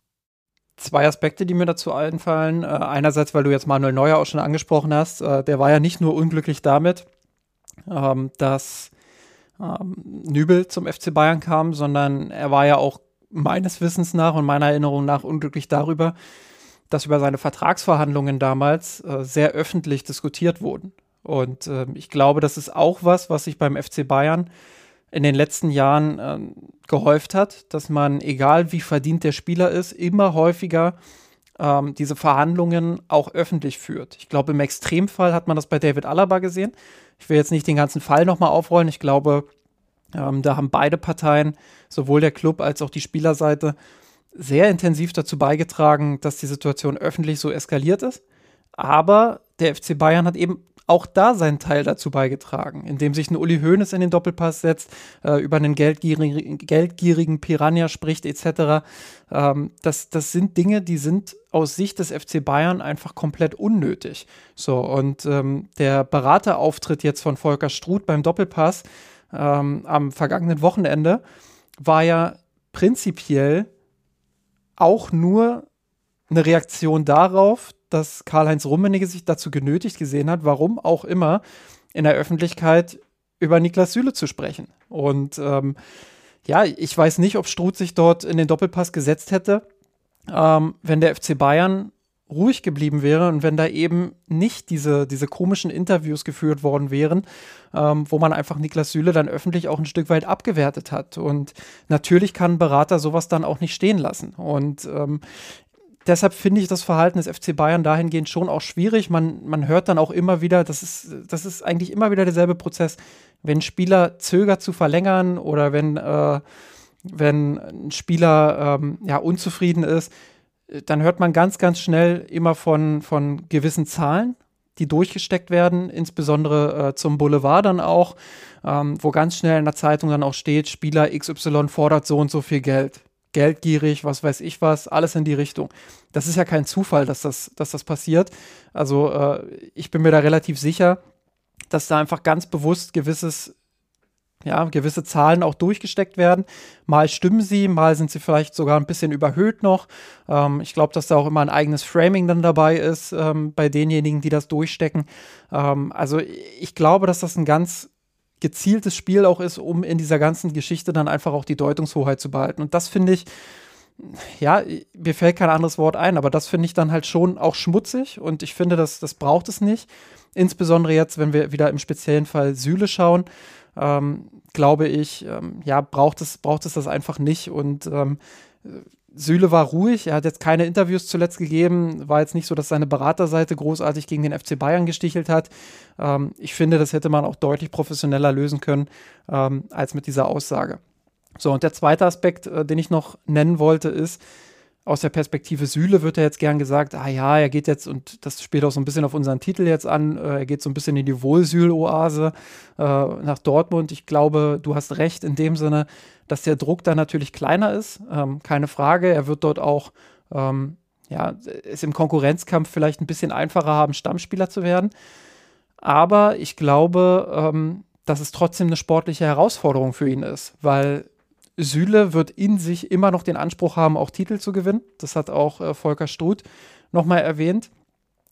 Zwei Aspekte, die mir dazu einfallen. Äh, einerseits, weil du jetzt Manuel Neuer auch schon angesprochen hast, äh, der war ja nicht nur unglücklich damit, ähm, dass ähm, Nübel zum FC Bayern kam, sondern er war ja auch meines Wissens nach und meiner Erinnerung nach unglücklich darüber, dass über seine Vertragsverhandlungen damals äh, sehr öffentlich diskutiert wurden. Und äh, ich glaube, das ist auch was, was sich beim FC Bayern in den letzten Jahren äh, gehäuft hat, dass man, egal wie verdient der Spieler ist, immer häufiger ähm, diese Verhandlungen auch öffentlich führt. Ich glaube, im Extremfall hat man das bei David Alaba gesehen. Ich will jetzt nicht den ganzen Fall nochmal aufrollen. Ich glaube, ähm, da haben beide Parteien, sowohl der Club als auch die Spielerseite, sehr intensiv dazu beigetragen, dass die Situation öffentlich so eskaliert ist. Aber der FC Bayern hat eben auch da seinen Teil dazu beigetragen, indem sich ein Uli Hoeneß in den Doppelpass setzt, äh, über einen geldgierigen, geldgierigen Piranha spricht etc. Ähm, das, das sind Dinge, die sind aus Sicht des FC Bayern einfach komplett unnötig. So, und ähm, der Beraterauftritt jetzt von Volker Struth beim Doppelpass ähm, am vergangenen Wochenende war ja prinzipiell auch nur eine Reaktion darauf, dass Karl-Heinz Rummenigge sich dazu genötigt gesehen hat, warum auch immer, in der Öffentlichkeit über Niklas Süle zu sprechen. Und ähm, ja, ich weiß nicht, ob Struth sich dort in den Doppelpass gesetzt hätte, ähm, wenn der FC Bayern ruhig geblieben wäre und wenn da eben nicht diese, diese komischen Interviews geführt worden wären, ähm, wo man einfach Niklas Süle dann öffentlich auch ein Stück weit abgewertet hat. Und natürlich kann ein Berater sowas dann auch nicht stehen lassen. Und ähm, deshalb finde ich das Verhalten des FC Bayern dahingehend schon auch schwierig. Man, man hört dann auch immer wieder, das ist, das ist eigentlich immer wieder derselbe Prozess, wenn ein Spieler zögert zu verlängern oder wenn, äh, wenn ein Spieler ähm, ja, unzufrieden ist, dann hört man ganz, ganz schnell immer von, von gewissen Zahlen, die durchgesteckt werden, insbesondere äh, zum Boulevard dann auch, ähm, wo ganz schnell in der Zeitung dann auch steht, Spieler XY fordert so und so viel Geld geldgierig, was weiß ich was, alles in die Richtung. Das ist ja kein Zufall, dass das, dass das passiert. Also äh, ich bin mir da relativ sicher, dass da einfach ganz bewusst gewisses ja, gewisse Zahlen auch durchgesteckt werden. Mal stimmen sie, mal sind sie vielleicht sogar ein bisschen überhöht noch. Ähm, ich glaube, dass da auch immer ein eigenes Framing dann dabei ist ähm, bei denjenigen, die das durchstecken. Ähm, also ich glaube, dass das ein ganz gezieltes Spiel auch ist, um in dieser ganzen Geschichte dann einfach auch die Deutungshoheit zu behalten. Und das finde ich, ja, mir fällt kein anderes Wort ein, aber das finde ich dann halt schon auch schmutzig und ich finde, das, das braucht es nicht. Insbesondere jetzt, wenn wir wieder im speziellen Fall Sühle schauen ähm, glaube ich, ähm, ja, braucht es, braucht es das einfach nicht. Und ähm, Süle war ruhig, er hat jetzt keine Interviews zuletzt gegeben, war jetzt nicht so, dass seine Beraterseite großartig gegen den FC Bayern gestichelt hat. Ähm, ich finde, das hätte man auch deutlich professioneller lösen können ähm, als mit dieser Aussage. So, und der zweite Aspekt, äh, den ich noch nennen wollte, ist, aus der Perspektive Süle wird ja jetzt gern gesagt, ah ja, er geht jetzt, und das spielt auch so ein bisschen auf unseren Titel jetzt an, äh, er geht so ein bisschen in die Wohlsühl-Oase äh, nach Dortmund. Ich glaube, du hast recht in dem Sinne, dass der Druck da natürlich kleiner ist, ähm, keine Frage. Er wird dort auch, ähm, ja, es im Konkurrenzkampf vielleicht ein bisschen einfacher haben, Stammspieler zu werden. Aber ich glaube, ähm, dass es trotzdem eine sportliche Herausforderung für ihn ist, weil Süle wird in sich immer noch den Anspruch haben, auch Titel zu gewinnen. Das hat auch äh, Volker Struth nochmal erwähnt.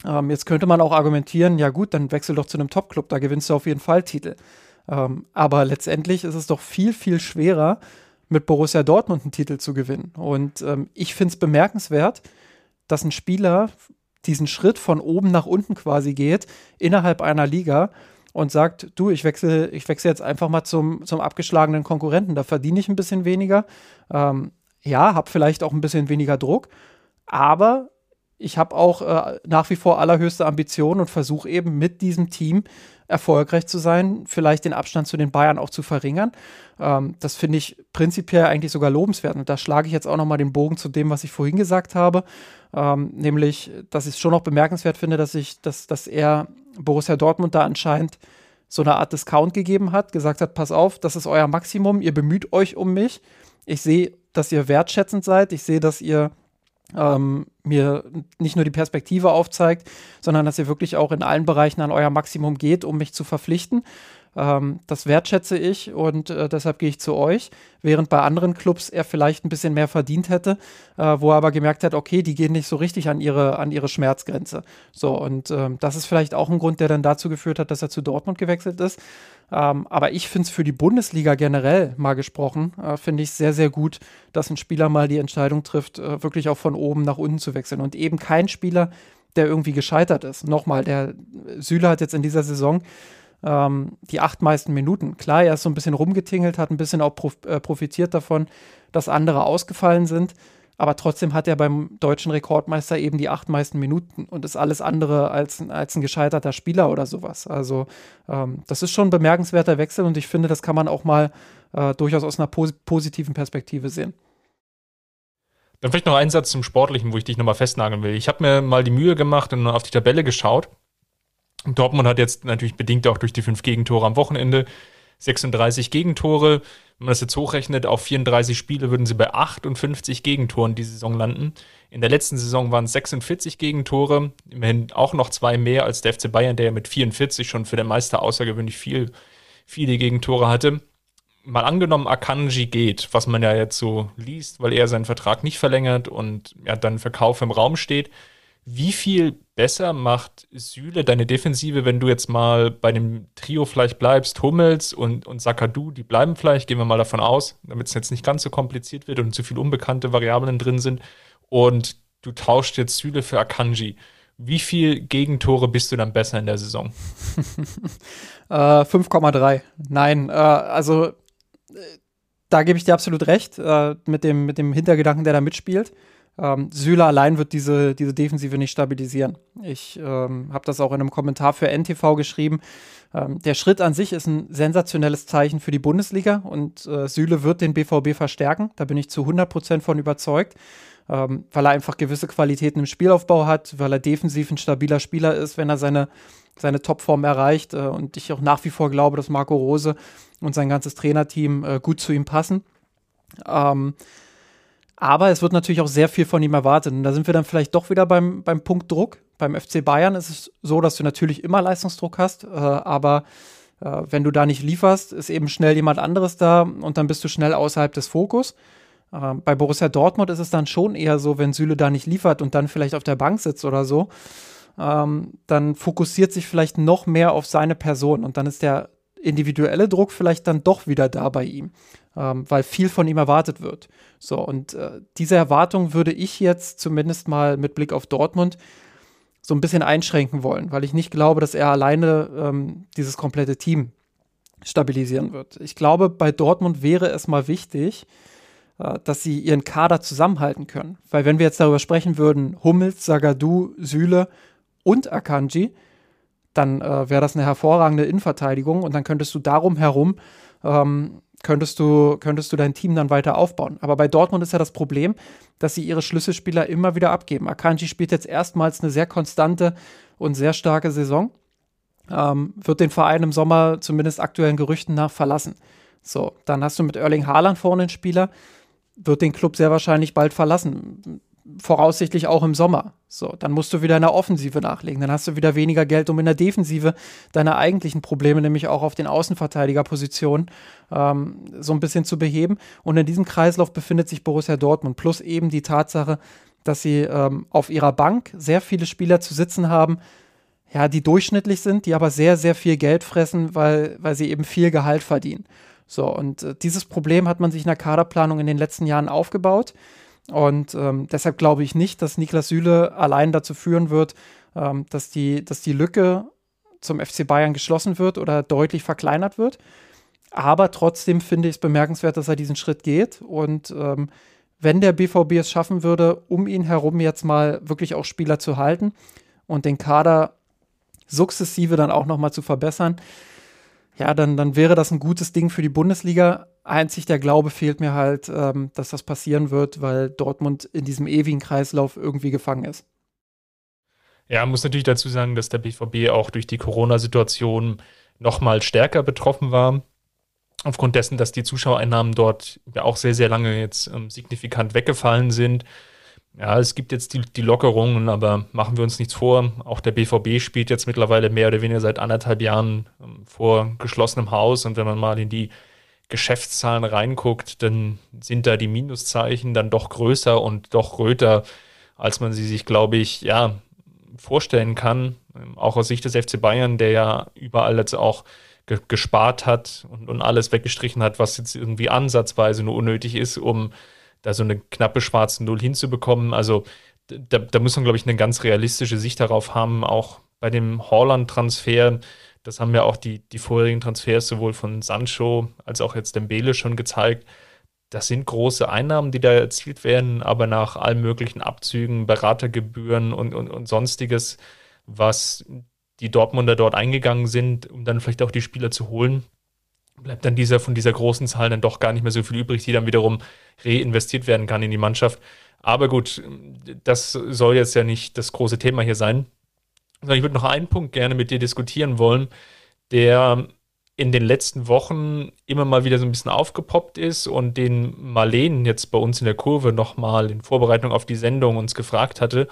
Ähm, jetzt könnte man auch argumentieren, ja gut, dann wechsel doch zu einem Top-Club, da gewinnst du auf jeden Fall Titel. Ähm, aber letztendlich ist es doch viel, viel schwerer, mit Borussia Dortmund einen Titel zu gewinnen. Und ähm, ich finde es bemerkenswert, dass ein Spieler diesen Schritt von oben nach unten quasi geht, innerhalb einer Liga und sagt, du, ich wechsle, ich wechsle jetzt einfach mal zum, zum abgeschlagenen Konkurrenten. Da verdiene ich ein bisschen weniger. Ähm, ja, habe vielleicht auch ein bisschen weniger Druck, aber ich habe auch äh, nach wie vor allerhöchste Ambitionen und versuche eben mit diesem Team erfolgreich zu sein, vielleicht den Abstand zu den Bayern auch zu verringern. Ähm, das finde ich prinzipiell eigentlich sogar lobenswert. Und da schlage ich jetzt auch nochmal den Bogen zu dem, was ich vorhin gesagt habe, ähm, nämlich, dass ich es schon noch bemerkenswert finde, dass ich, dass, dass er Borussia Dortmund da anscheinend so eine Art Discount gegeben hat, gesagt hat, pass auf, das ist euer Maximum, ihr bemüht euch um mich. Ich sehe, dass ihr wertschätzend seid, ich sehe, dass ihr ähm, mir nicht nur die Perspektive aufzeigt, sondern dass ihr wirklich auch in allen Bereichen an euer Maximum geht, um mich zu verpflichten. Ähm, das wertschätze ich und äh, deshalb gehe ich zu euch. Während bei anderen Clubs er vielleicht ein bisschen mehr verdient hätte, äh, wo er aber gemerkt hat, okay, die gehen nicht so richtig an ihre, an ihre Schmerzgrenze. So, und ähm, das ist vielleicht auch ein Grund, der dann dazu geführt hat, dass er zu Dortmund gewechselt ist. Ähm, aber ich finde es für die Bundesliga generell mal gesprochen, äh, finde ich sehr, sehr gut, dass ein Spieler mal die Entscheidung trifft, äh, wirklich auch von oben nach unten zu wechseln. Und eben kein Spieler, der irgendwie gescheitert ist. Nochmal, der Süle hat jetzt in dieser Saison ähm, die acht meisten Minuten. Klar, er ist so ein bisschen rumgetingelt, hat ein bisschen auch prof äh, profitiert davon, dass andere ausgefallen sind. Aber trotzdem hat er beim deutschen Rekordmeister eben die acht meisten Minuten und ist alles andere als, als ein gescheiterter Spieler oder sowas. Also ähm, das ist schon ein bemerkenswerter Wechsel und ich finde, das kann man auch mal äh, durchaus aus einer pos positiven Perspektive sehen. Dann vielleicht noch ein Satz zum Sportlichen, wo ich dich nochmal festnageln will. Ich habe mir mal die Mühe gemacht und auf die Tabelle geschaut Dortmund hat jetzt natürlich bedingt auch durch die fünf Gegentore am Wochenende 36 Gegentore. Wenn man das jetzt hochrechnet, auf 34 Spiele würden sie bei 58 Gegentoren die Saison landen. In der letzten Saison waren es 46 Gegentore, immerhin auch noch zwei mehr als der FC Bayern, der ja mit 44 schon für den Meister außergewöhnlich viel, viele Gegentore hatte. Mal angenommen, Akanji geht, was man ja jetzt so liest, weil er seinen Vertrag nicht verlängert und ja dann Verkauf im Raum steht wie viel besser macht Süle deine Defensive, wenn du jetzt mal bei dem Trio vielleicht bleibst, Hummels und, und Sakadu, die bleiben vielleicht, gehen wir mal davon aus, damit es jetzt nicht ganz so kompliziert wird und zu viele unbekannte Variablen drin sind. Und du tauscht jetzt Süle für Akanji. Wie viel Gegentore bist du dann besser in der Saison? äh, 5,3. Nein, äh, also äh, da gebe ich dir absolut recht äh, mit, dem, mit dem Hintergedanken, der da mitspielt. Ähm, Süle allein wird diese, diese Defensive nicht stabilisieren. Ich ähm, habe das auch in einem Kommentar für NTV geschrieben. Ähm, der Schritt an sich ist ein sensationelles Zeichen für die Bundesliga und äh, Süle wird den BVB verstärken. Da bin ich zu 100 Prozent von überzeugt, ähm, weil er einfach gewisse Qualitäten im Spielaufbau hat, weil er defensiv ein stabiler Spieler ist, wenn er seine, seine Topform erreicht. Äh, und ich auch nach wie vor glaube, dass Marco Rose und sein ganzes Trainerteam äh, gut zu ihm passen. Ähm, aber es wird natürlich auch sehr viel von ihm erwartet. Und da sind wir dann vielleicht doch wieder beim, beim Punkt Druck. Beim FC Bayern ist es so, dass du natürlich immer Leistungsdruck hast, äh, aber äh, wenn du da nicht lieferst, ist eben schnell jemand anderes da und dann bist du schnell außerhalb des Fokus. Äh, bei Borussia Dortmund ist es dann schon eher so, wenn Süle da nicht liefert und dann vielleicht auf der Bank sitzt oder so, ähm, dann fokussiert sich vielleicht noch mehr auf seine Person und dann ist der individuelle Druck vielleicht dann doch wieder da bei ihm, ähm, weil viel von ihm erwartet wird. So, und äh, diese Erwartung würde ich jetzt zumindest mal mit Blick auf Dortmund so ein bisschen einschränken wollen, weil ich nicht glaube, dass er alleine ähm, dieses komplette Team stabilisieren wird. Ich glaube, bei Dortmund wäre es mal wichtig, äh, dass sie ihren Kader zusammenhalten können. Weil wenn wir jetzt darüber sprechen würden, Hummels, Sagadu, Süle und Akanji, dann äh, wäre das eine hervorragende Innenverteidigung und dann könntest du darum herum ähm, könntest du, könntest du dein Team dann weiter aufbauen. Aber bei Dortmund ist ja das Problem, dass sie ihre Schlüsselspieler immer wieder abgeben. Akanji spielt jetzt erstmals eine sehr konstante und sehr starke Saison. Ähm, wird den Verein im Sommer zumindest aktuellen Gerüchten nach verlassen. So, dann hast du mit Erling Haaland vorne einen Spieler, wird den Club sehr wahrscheinlich bald verlassen voraussichtlich auch im Sommer. So, dann musst du wieder in der Offensive nachlegen. Dann hast du wieder weniger Geld, um in der Defensive deine eigentlichen Probleme, nämlich auch auf den Außenverteidigerpositionen, ähm, so ein bisschen zu beheben. Und in diesem Kreislauf befindet sich Borussia Dortmund. Plus eben die Tatsache, dass sie ähm, auf ihrer Bank sehr viele Spieler zu sitzen haben, ja, die durchschnittlich sind, die aber sehr, sehr viel Geld fressen, weil, weil sie eben viel Gehalt verdienen. So, und äh, dieses Problem hat man sich in der Kaderplanung in den letzten Jahren aufgebaut. Und ähm, deshalb glaube ich nicht, dass Niklas Süle allein dazu führen wird, ähm, dass, die, dass die Lücke zum FC Bayern geschlossen wird oder deutlich verkleinert wird. Aber trotzdem finde ich es bemerkenswert, dass er diesen Schritt geht. Und ähm, wenn der BVB es schaffen würde, um ihn herum jetzt mal wirklich auch Spieler zu halten und den Kader sukzessive dann auch nochmal zu verbessern, ja, dann, dann wäre das ein gutes Ding für die Bundesliga. Einzig der Glaube fehlt mir halt, ähm, dass das passieren wird, weil Dortmund in diesem ewigen Kreislauf irgendwie gefangen ist. Ja, muss natürlich dazu sagen, dass der BVB auch durch die Corona-Situation nochmal stärker betroffen war. Aufgrund dessen, dass die Zuschauereinnahmen dort ja auch sehr, sehr lange jetzt ähm, signifikant weggefallen sind. Ja, es gibt jetzt die, die Lockerungen, aber machen wir uns nichts vor. Auch der BVB spielt jetzt mittlerweile mehr oder weniger seit anderthalb Jahren ähm, vor geschlossenem Haus. Und wenn man mal in die Geschäftszahlen reinguckt, dann sind da die Minuszeichen dann doch größer und doch röter, als man sie sich, glaube ich, ja, vorstellen kann. Ähm, auch aus Sicht des FC Bayern, der ja überall jetzt auch ge gespart hat und, und alles weggestrichen hat, was jetzt irgendwie ansatzweise nur unnötig ist, um da so eine knappe schwarze Null hinzubekommen. Also da, da muss man, glaube ich, eine ganz realistische Sicht darauf haben, auch bei dem Holland-Transfer. Das haben ja auch die, die vorherigen Transfers sowohl von Sancho als auch jetzt Dembele schon gezeigt. Das sind große Einnahmen, die da erzielt werden, aber nach allen möglichen Abzügen, Beratergebühren und, und, und sonstiges, was die Dortmunder dort eingegangen sind, um dann vielleicht auch die Spieler zu holen, bleibt dann dieser von dieser großen Zahl dann doch gar nicht mehr so viel übrig, die dann wiederum reinvestiert werden kann in die Mannschaft. Aber gut, das soll jetzt ja nicht das große Thema hier sein. Ich würde noch einen Punkt gerne mit dir diskutieren wollen, der in den letzten Wochen immer mal wieder so ein bisschen aufgepoppt ist und den Marleen jetzt bei uns in der Kurve nochmal in Vorbereitung auf die Sendung uns gefragt hatte,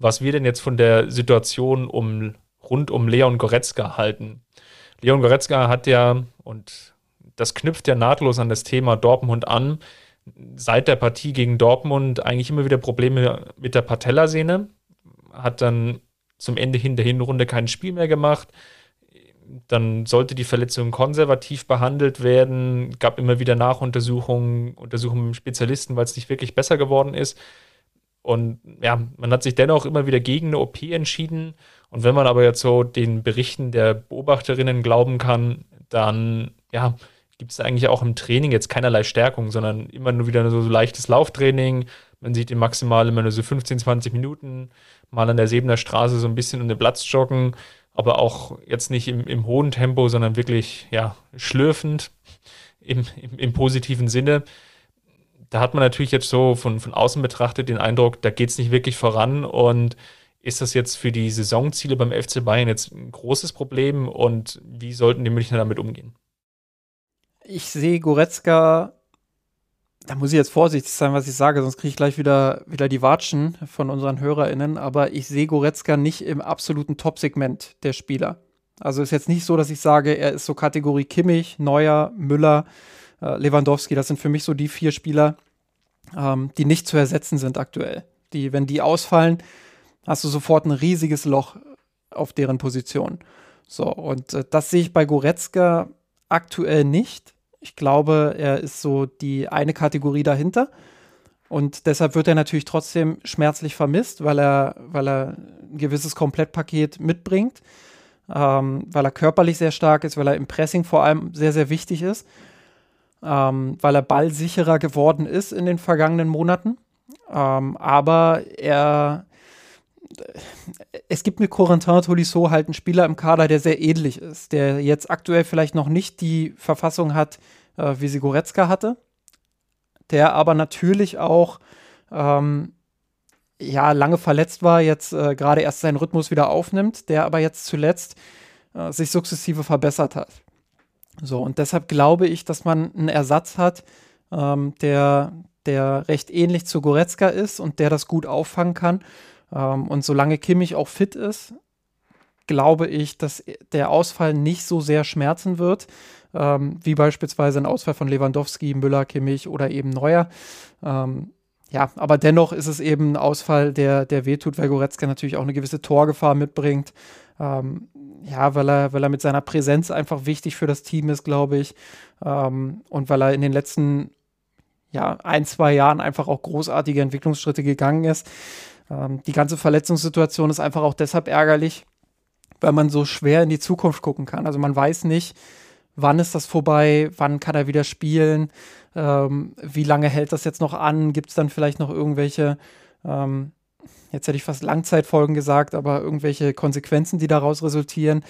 was wir denn jetzt von der Situation um, rund um Leon Goretzka halten. Leon Goretzka hat ja, und das knüpft ja nahtlos an das Thema Dortmund an, seit der Partie gegen Dortmund eigentlich immer wieder Probleme mit der Patellasehne, hat dann zum Ende hin der Hinrunde kein Spiel mehr gemacht. Dann sollte die Verletzung konservativ behandelt werden, gab immer wieder Nachuntersuchungen, Untersuchungen mit Spezialisten, weil es nicht wirklich besser geworden ist. Und ja, man hat sich dennoch immer wieder gegen eine OP entschieden. Und wenn man aber jetzt so den Berichten der Beobachterinnen glauben kann, dann ja, gibt es eigentlich auch im Training jetzt keinerlei Stärkung, sondern immer nur wieder so, so leichtes Lauftraining. Man sieht ihn maximal immer nur so 15, 20 Minuten, mal an der Sebener Straße so ein bisschen um den Platz joggen, aber auch jetzt nicht im, im hohen Tempo, sondern wirklich ja, schlürfend im, im, im positiven Sinne da hat man natürlich jetzt so von, von außen betrachtet den Eindruck, da geht es nicht wirklich voran und ist das jetzt für die Saisonziele beim FC Bayern jetzt ein großes Problem und wie sollten die Münchner damit umgehen? Ich sehe Goretzka da muss ich jetzt vorsichtig sein, was ich sage, sonst kriege ich gleich wieder, wieder die Watschen von unseren HörerInnen. Aber ich sehe Goretzka nicht im absoluten Top-Segment der Spieler. Also ist jetzt nicht so, dass ich sage, er ist so Kategorie Kimmich, Neuer, Müller, Lewandowski. Das sind für mich so die vier Spieler, ähm, die nicht zu ersetzen sind aktuell. Die, wenn die ausfallen, hast du sofort ein riesiges Loch auf deren Position. So, und äh, das sehe ich bei Goretzka aktuell nicht. Ich glaube, er ist so die eine Kategorie dahinter. Und deshalb wird er natürlich trotzdem schmerzlich vermisst, weil er, weil er ein gewisses Komplettpaket mitbringt, ähm, weil er körperlich sehr stark ist, weil er im Pressing vor allem sehr, sehr wichtig ist, ähm, weil er ballsicherer geworden ist in den vergangenen Monaten. Ähm, aber er es gibt mit Corentin Tolisso halt einen Spieler im Kader, der sehr ähnlich ist, der jetzt aktuell vielleicht noch nicht die Verfassung hat, äh, wie sie Goretzka hatte, der aber natürlich auch ähm, ja lange verletzt war, jetzt äh, gerade erst seinen Rhythmus wieder aufnimmt, der aber jetzt zuletzt äh, sich sukzessive verbessert hat. So, und deshalb glaube ich, dass man einen Ersatz hat, ähm, der, der recht ähnlich zu Goretzka ist und der das gut auffangen kann ähm, und solange Kimmich auch fit ist, glaube ich, dass der Ausfall nicht so sehr schmerzen wird, ähm, wie beispielsweise ein Ausfall von Lewandowski, Müller, Kimmich oder eben Neuer. Ähm, ja, aber dennoch ist es eben ein Ausfall, der, der wehtut, weil Goretzka natürlich auch eine gewisse Torgefahr mitbringt. Ähm, ja, weil er, weil er mit seiner Präsenz einfach wichtig für das Team ist, glaube ich. Ähm, und weil er in den letzten ja, ein, zwei Jahren einfach auch großartige Entwicklungsschritte gegangen ist. Ähm, die ganze Verletzungssituation ist einfach auch deshalb ärgerlich, weil man so schwer in die Zukunft gucken kann. Also man weiß nicht, wann ist das vorbei, wann kann er wieder spielen, ähm, wie lange hält das jetzt noch an, gibt es dann vielleicht noch irgendwelche, ähm, jetzt hätte ich fast Langzeitfolgen gesagt, aber irgendwelche Konsequenzen, die daraus resultieren.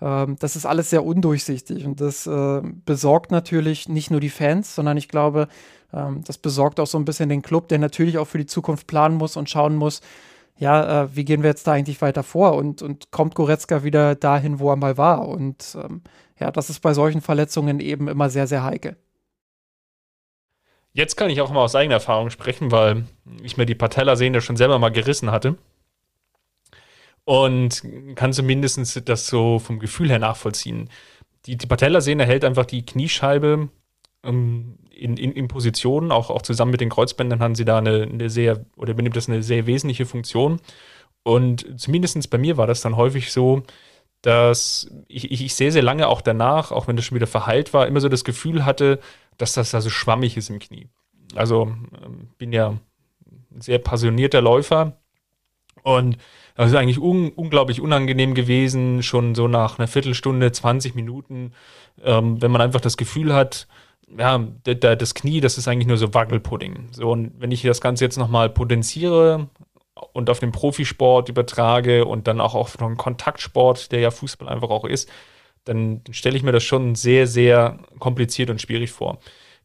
Ähm, das ist alles sehr undurchsichtig und das äh, besorgt natürlich nicht nur die Fans, sondern ich glaube, ähm, das besorgt auch so ein bisschen den Club, der natürlich auch für die Zukunft planen muss und schauen muss, ja, äh, wie gehen wir jetzt da eigentlich weiter vor und, und kommt Goretzka wieder dahin, wo er mal war? Und ähm, ja, das ist bei solchen Verletzungen eben immer sehr, sehr heikel. Jetzt kann ich auch mal aus eigener Erfahrung sprechen, weil ich mir die Patellasehne schon selber mal gerissen hatte. Und kann zumindest das so vom Gefühl her nachvollziehen. Die, die Patellasehne hält einfach die Kniescheibe ähm, in, in, in Positionen, auch, auch zusammen mit den Kreuzbändern haben sie da eine, eine sehr, oder übernimmt das eine sehr wesentliche Funktion. Und zumindest bei mir war das dann häufig so, dass ich, ich, ich sehr, sehr lange auch danach, auch wenn das schon wieder verheilt war, immer so das Gefühl hatte, dass das da so schwammig ist im Knie. Also ähm, bin ja ein sehr passionierter Läufer und das ist eigentlich un unglaublich unangenehm gewesen, schon so nach einer Viertelstunde, 20 Minuten, ähm, wenn man einfach das Gefühl hat, ja, das Knie, das ist eigentlich nur so Wackelpudding. So, und wenn ich das Ganze jetzt nochmal potenziere und auf den Profisport übertrage und dann auch auf den Kontaktsport, der ja Fußball einfach auch ist, dann stelle ich mir das schon sehr, sehr kompliziert und schwierig vor.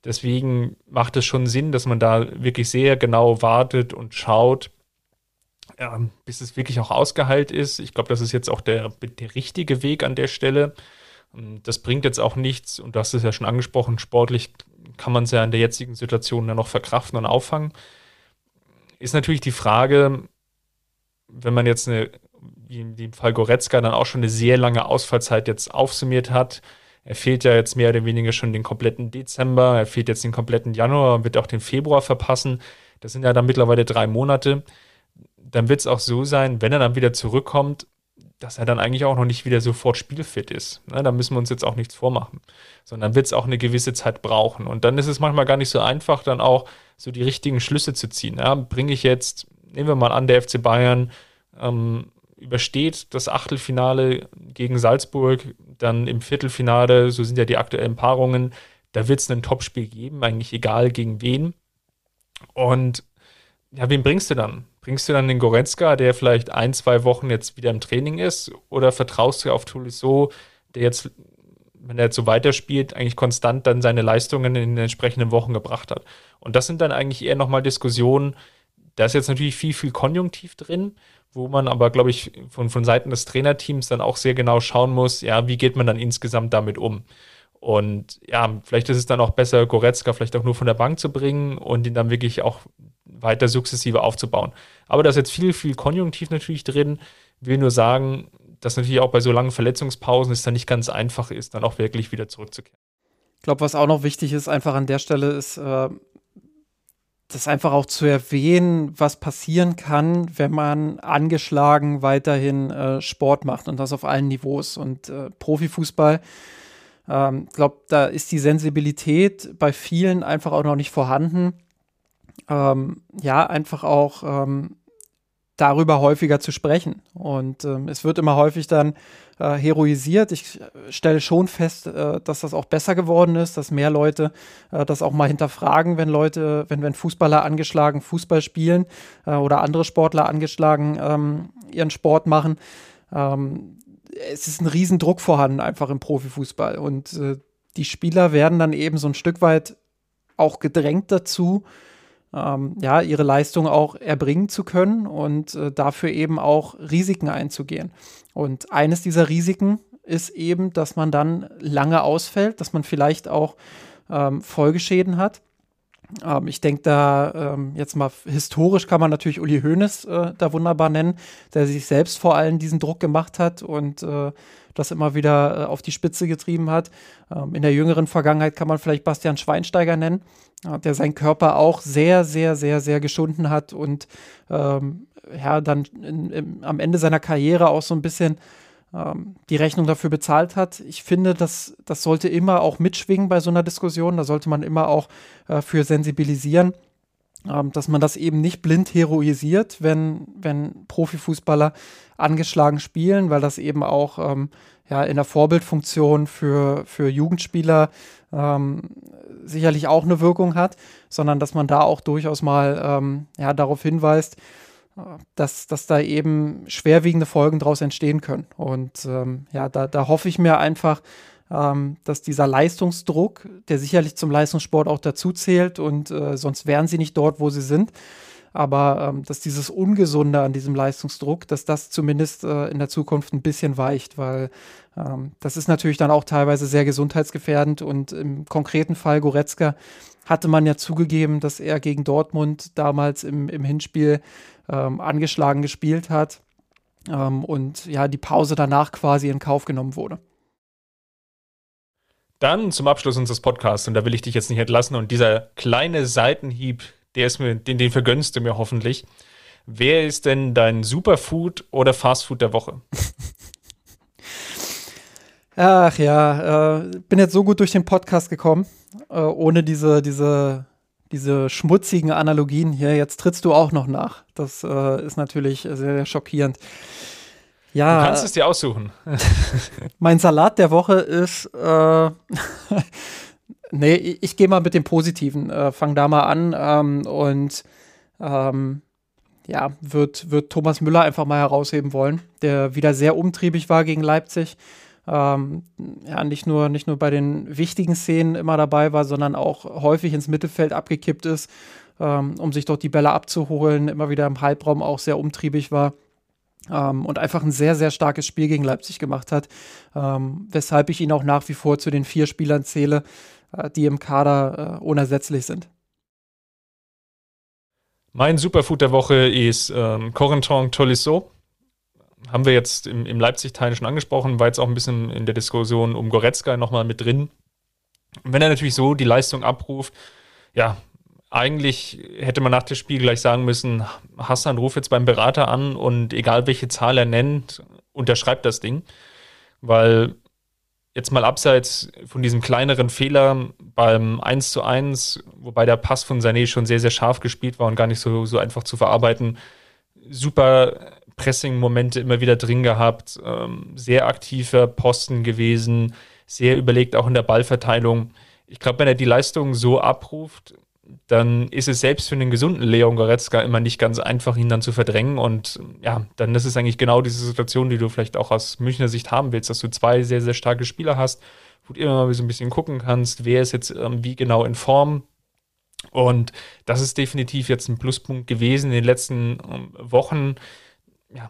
Deswegen macht es schon Sinn, dass man da wirklich sehr genau wartet und schaut, ja, bis es wirklich auch ausgeheilt ist. Ich glaube, das ist jetzt auch der, der richtige Weg an der Stelle. Das bringt jetzt auch nichts, und du hast es ja schon angesprochen, sportlich kann man es ja in der jetzigen Situation dann noch verkraften und auffangen. Ist natürlich die Frage, wenn man jetzt eine, wie im Fall Goretzka, dann auch schon eine sehr lange Ausfallzeit jetzt aufsummiert hat. Er fehlt ja jetzt mehr oder weniger schon den kompletten Dezember, er fehlt jetzt den kompletten Januar und wird auch den Februar verpassen. Das sind ja dann mittlerweile drei Monate. Dann wird es auch so sein, wenn er dann wieder zurückkommt, dass er dann eigentlich auch noch nicht wieder sofort spielfit ist. Ne, da müssen wir uns jetzt auch nichts vormachen, sondern wird es auch eine gewisse Zeit brauchen. Und dann ist es manchmal gar nicht so einfach, dann auch so die richtigen Schlüsse zu ziehen. Ja, Bringe ich jetzt, nehmen wir mal an, der FC Bayern ähm, übersteht das Achtelfinale gegen Salzburg, dann im Viertelfinale, so sind ja die aktuellen Paarungen, da wird es ein Topspiel geben, eigentlich egal gegen wen. Und ja, wen bringst du dann? Bringst du dann den Goretzka, der vielleicht ein, zwei Wochen jetzt wieder im Training ist? Oder vertraust du auf Tolisso, der jetzt, wenn er jetzt so weiterspielt, eigentlich konstant dann seine Leistungen in den entsprechenden Wochen gebracht hat? Und das sind dann eigentlich eher nochmal Diskussionen. Da ist jetzt natürlich viel, viel Konjunktiv drin, wo man aber, glaube ich, von, von Seiten des Trainerteams dann auch sehr genau schauen muss, ja, wie geht man dann insgesamt damit um? Und ja, vielleicht ist es dann auch besser, Goretzka vielleicht auch nur von der Bank zu bringen und ihn dann wirklich auch weiter sukzessive aufzubauen. Aber da ist jetzt viel, viel Konjunktiv natürlich drin. Will nur sagen, dass natürlich auch bei so langen Verletzungspausen es dann nicht ganz einfach ist, dann auch wirklich wieder zurückzukehren. Ich glaube, was auch noch wichtig ist, einfach an der Stelle ist, äh, das einfach auch zu erwähnen, was passieren kann, wenn man angeschlagen weiterhin äh, Sport macht und das auf allen Niveaus. Und äh, Profifußball, ich ähm, glaube, da ist die Sensibilität bei vielen einfach auch noch nicht vorhanden. Ähm, ja, einfach auch ähm, darüber häufiger zu sprechen. Und ähm, es wird immer häufig dann äh, heroisiert. Ich stelle schon fest, äh, dass das auch besser geworden ist, dass mehr Leute äh, das auch mal hinterfragen, wenn Leute, wenn, wenn Fußballer angeschlagen Fußball spielen äh, oder andere Sportler angeschlagen ähm, ihren Sport machen. Ähm, es ist ein Riesendruck vorhanden einfach im Profifußball. Und äh, die Spieler werden dann eben so ein Stück weit auch gedrängt dazu, ähm, ja, ihre Leistung auch erbringen zu können und äh, dafür eben auch Risiken einzugehen. Und eines dieser Risiken ist eben, dass man dann lange ausfällt, dass man vielleicht auch ähm, Folgeschäden hat. Ähm, ich denke da ähm, jetzt mal historisch kann man natürlich Uli Hoeneß äh, da wunderbar nennen, der sich selbst vor allem diesen Druck gemacht hat und äh, das immer wieder äh, auf die Spitze getrieben hat. Ähm, in der jüngeren Vergangenheit kann man vielleicht Bastian Schweinsteiger nennen, äh, der seinen Körper auch sehr, sehr, sehr, sehr geschunden hat und ähm, ja, dann in, in, am Ende seiner Karriere auch so ein bisschen ähm, die Rechnung dafür bezahlt hat. Ich finde, das, das sollte immer auch mitschwingen bei so einer Diskussion. Da sollte man immer auch äh, für sensibilisieren, ähm, dass man das eben nicht blind heroisiert, wenn, wenn Profifußballer angeschlagen spielen, weil das eben auch ähm, ja, in der Vorbildfunktion für, für Jugendspieler ähm, sicherlich auch eine Wirkung hat, sondern dass man da auch durchaus mal ähm, ja, darauf hinweist, dass, dass da eben schwerwiegende Folgen daraus entstehen können. Und ähm, ja, da, da hoffe ich mir einfach, ähm, dass dieser Leistungsdruck, der sicherlich zum Leistungssport auch dazu zählt und äh, sonst wären sie nicht dort, wo sie sind, aber ähm, dass dieses Ungesunde an diesem Leistungsdruck, dass das zumindest äh, in der Zukunft ein bisschen weicht, weil ähm, das ist natürlich dann auch teilweise sehr gesundheitsgefährdend und im konkreten Fall Goretzka hatte man ja zugegeben, dass er gegen Dortmund damals im, im Hinspiel ähm, angeschlagen gespielt hat ähm, und ja, die Pause danach quasi in Kauf genommen wurde. Dann zum Abschluss unseres Podcasts, und da will ich dich jetzt nicht entlassen, und dieser kleine Seitenhieb, der ist mir, den, den vergönnst du mir hoffentlich. Wer ist denn dein Superfood oder Fastfood der Woche? Ach ja, äh, bin jetzt so gut durch den Podcast gekommen, äh, ohne diese, diese diese schmutzigen Analogien hier. Jetzt trittst du auch noch nach. Das äh, ist natürlich sehr, sehr schockierend. Ja, du kannst es dir aussuchen. mein Salat der Woche ist, äh, nee, ich, ich gehe mal mit dem Positiven, äh, fang da mal an ähm, und ähm, ja, wird, wird Thomas Müller einfach mal herausheben wollen, der wieder sehr umtriebig war gegen Leipzig ähm, ja, nicht nur, nicht nur bei den wichtigen Szenen immer dabei war, sondern auch häufig ins Mittelfeld abgekippt ist, ähm, um sich dort die Bälle abzuholen, immer wieder im Halbraum auch sehr umtriebig war. Ähm, und einfach ein sehr, sehr starkes Spiel gegen Leipzig gemacht hat, ähm, weshalb ich ihn auch nach wie vor zu den vier Spielern zähle, äh, die im Kader äh, unersetzlich sind. Mein Superfood der Woche ist ähm, Corentin Tolisso haben wir jetzt im, im Leipzig-Teil schon angesprochen, war jetzt auch ein bisschen in der Diskussion um Goretzka nochmal mit drin. Wenn er natürlich so die Leistung abruft, ja, eigentlich hätte man nach dem Spiel gleich sagen müssen, Hassan, ruf jetzt beim Berater an und egal welche Zahl er nennt, unterschreibt das Ding. Weil jetzt mal abseits von diesem kleineren Fehler beim 1 zu 1, wobei der Pass von Sané schon sehr, sehr scharf gespielt war und gar nicht so, so einfach zu verarbeiten, super Pressing-Momente immer wieder drin gehabt, ähm, sehr aktiver Posten gewesen, sehr überlegt auch in der Ballverteilung. Ich glaube, wenn er die Leistung so abruft, dann ist es selbst für einen gesunden Leon Goretzka immer nicht ganz einfach, ihn dann zu verdrängen. Und ja, dann ist es eigentlich genau diese Situation, die du vielleicht auch aus Münchner Sicht haben willst, dass du zwei sehr, sehr starke Spieler hast, wo du immer mal so ein bisschen gucken kannst, wer ist jetzt ähm, wie genau in Form. Und das ist definitiv jetzt ein Pluspunkt gewesen in den letzten ähm, Wochen ja,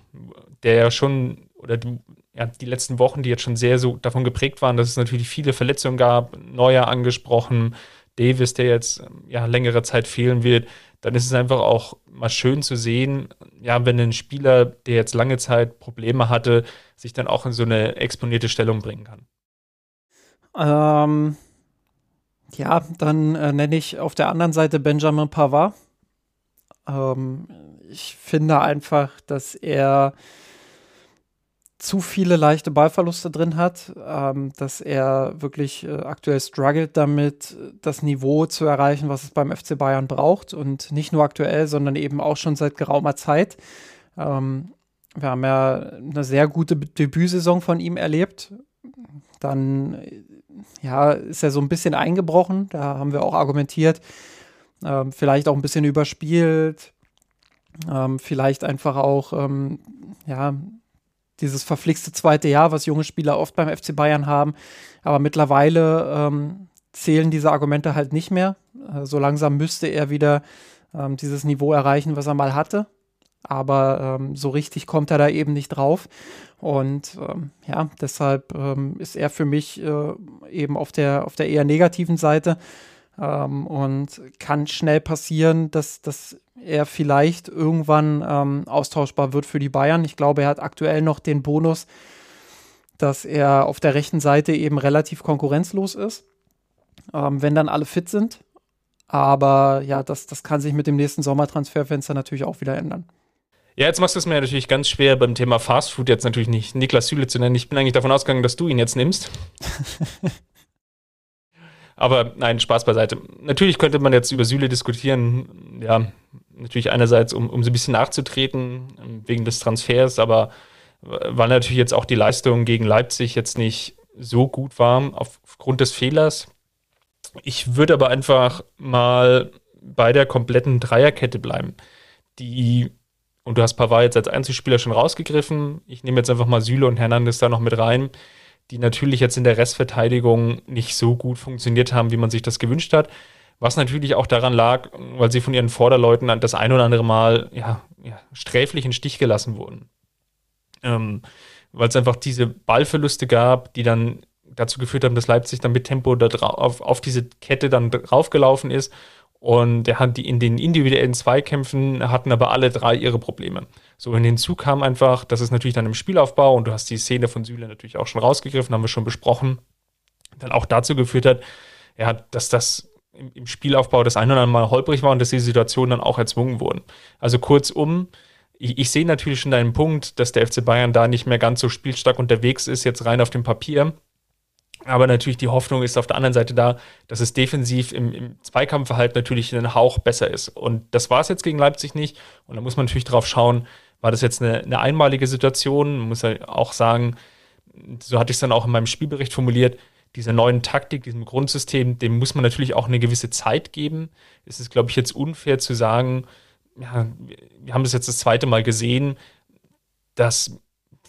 der ja schon, oder die, ja, die letzten Wochen, die jetzt schon sehr so davon geprägt waren, dass es natürlich viele Verletzungen gab, Neuer angesprochen, Davis, der jetzt ja längere Zeit fehlen wird, dann ist es einfach auch mal schön zu sehen, ja, wenn ein Spieler, der jetzt lange Zeit Probleme hatte, sich dann auch in so eine exponierte Stellung bringen kann. Ähm, ja, dann äh, nenne ich auf der anderen Seite Benjamin Pavard. Ähm, ich finde einfach, dass er zu viele leichte Ballverluste drin hat, ähm, dass er wirklich äh, aktuell struggelt damit, das Niveau zu erreichen, was es beim FC Bayern braucht und nicht nur aktuell, sondern eben auch schon seit geraumer Zeit. Ähm, wir haben ja eine sehr gute Debütsaison von ihm erlebt. Dann ja, ist er so ein bisschen eingebrochen, da haben wir auch argumentiert, ähm, vielleicht auch ein bisschen überspielt, ähm, vielleicht einfach auch ähm, ja, dieses verflixte zweite Jahr, was junge Spieler oft beim FC Bayern haben. Aber mittlerweile ähm, zählen diese Argumente halt nicht mehr. Äh, so langsam müsste er wieder ähm, dieses Niveau erreichen, was er mal hatte. Aber ähm, so richtig kommt er da eben nicht drauf. Und ähm, ja, deshalb ähm, ist er für mich äh, eben auf der, auf der eher negativen Seite. Ähm, und kann schnell passieren, dass, dass er vielleicht irgendwann ähm, austauschbar wird für die Bayern. Ich glaube, er hat aktuell noch den Bonus, dass er auf der rechten Seite eben relativ konkurrenzlos ist, ähm, wenn dann alle fit sind. Aber ja, das, das kann sich mit dem nächsten Sommertransferfenster natürlich auch wieder ändern. Ja, jetzt machst du es mir natürlich ganz schwer beim Thema Fastfood jetzt natürlich nicht Niklas Süle zu nennen. Ich bin eigentlich davon ausgegangen, dass du ihn jetzt nimmst. Aber nein, Spaß beiseite. Natürlich könnte man jetzt über Süle diskutieren. Ja, natürlich einerseits, um, um so ein bisschen nachzutreten, ähm, wegen des Transfers, aber weil natürlich jetzt auch die Leistung gegen Leipzig jetzt nicht so gut war aufgrund des Fehlers. Ich würde aber einfach mal bei der kompletten Dreierkette bleiben. Die, und du hast Pavard jetzt als Einzelspieler schon rausgegriffen. Ich nehme jetzt einfach mal Süle und Hernandez da noch mit rein die natürlich jetzt in der Restverteidigung nicht so gut funktioniert haben, wie man sich das gewünscht hat. Was natürlich auch daran lag, weil sie von ihren Vorderleuten das ein oder andere Mal ja, ja sträflich in Stich gelassen wurden. Ähm, weil es einfach diese Ballverluste gab, die dann dazu geführt haben, dass Leipzig dann mit Tempo da auf, auf diese Kette dann draufgelaufen ist und er hat die in den individuellen Zweikämpfen hatten aber alle drei ihre Probleme. So, und hinzu kam einfach, das ist natürlich dann im Spielaufbau und du hast die Szene von Süle natürlich auch schon rausgegriffen, haben wir schon besprochen, dann auch dazu geführt hat, ja, dass das im, im Spielaufbau das ein oder andere Mal holprig war und dass die Situationen dann auch erzwungen wurden. Also kurzum, ich, ich sehe natürlich schon deinen Punkt, dass der FC Bayern da nicht mehr ganz so spielstark unterwegs ist, jetzt rein auf dem Papier. Aber natürlich die Hoffnung ist auf der anderen Seite da, dass es defensiv im, im Zweikampfverhalten natürlich einen Hauch besser ist. Und das war es jetzt gegen Leipzig nicht. Und da muss man natürlich drauf schauen, war das jetzt eine, eine einmalige Situation? Man muss ja auch sagen, so hatte ich es dann auch in meinem Spielbericht formuliert, dieser neuen Taktik, diesem Grundsystem, dem muss man natürlich auch eine gewisse Zeit geben. Es ist, glaube ich, jetzt unfair zu sagen, ja, wir haben das jetzt das zweite Mal gesehen, das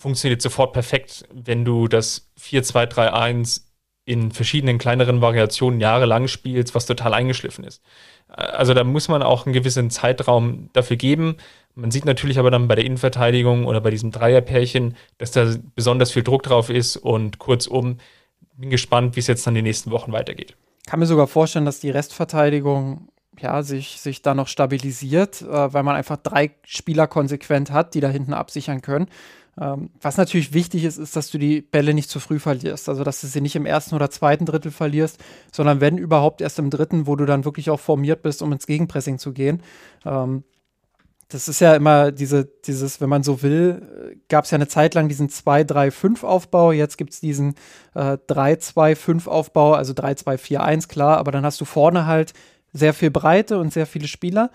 funktioniert sofort perfekt, wenn du das 4-2-3-1 in verschiedenen kleineren Variationen jahrelang spielst, was total eingeschliffen ist. Also da muss man auch einen gewissen Zeitraum dafür geben. Man sieht natürlich aber dann bei der Innenverteidigung oder bei diesem Dreierpärchen, dass da besonders viel Druck drauf ist und kurzum bin gespannt, wie es jetzt dann die nächsten Wochen weitergeht. Kann mir sogar vorstellen, dass die Restverteidigung ja, sich, sich da noch stabilisiert, äh, weil man einfach drei Spieler konsequent hat, die da hinten absichern können. Ähm, was natürlich wichtig ist, ist, dass du die Bälle nicht zu früh verlierst. Also, dass du sie nicht im ersten oder zweiten Drittel verlierst, sondern wenn überhaupt erst im dritten, wo du dann wirklich auch formiert bist, um ins Gegenpressing zu gehen. Ähm, das ist ja immer diese, dieses, wenn man so will, gab es ja eine Zeit lang diesen 2-3-5-Aufbau, jetzt gibt es diesen äh, 3-2-5-Aufbau, also 3-2-4-1, klar, aber dann hast du vorne halt sehr viel Breite und sehr viele Spieler.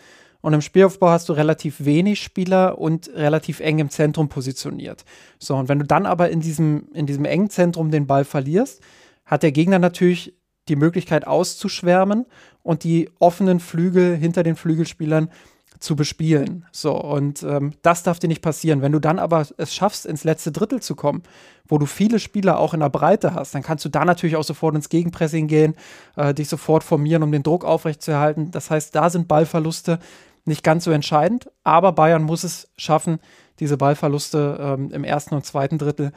Und im Spielaufbau hast du relativ wenig Spieler und relativ eng im Zentrum positioniert. So, und wenn du dann aber in diesem, in diesem engen Zentrum den Ball verlierst, hat der Gegner natürlich die Möglichkeit auszuschwärmen und die offenen Flügel hinter den Flügelspielern zu bespielen. So, und ähm, das darf dir nicht passieren. Wenn du dann aber es schaffst, ins letzte Drittel zu kommen, wo du viele Spieler auch in der Breite hast, dann kannst du da natürlich auch sofort ins Gegenpressing gehen, äh, dich sofort formieren, um den Druck aufrechtzuerhalten. Das heißt, da sind Ballverluste nicht ganz so entscheidend, aber Bayern muss es schaffen, diese Ballverluste ähm, im ersten und zweiten Drittel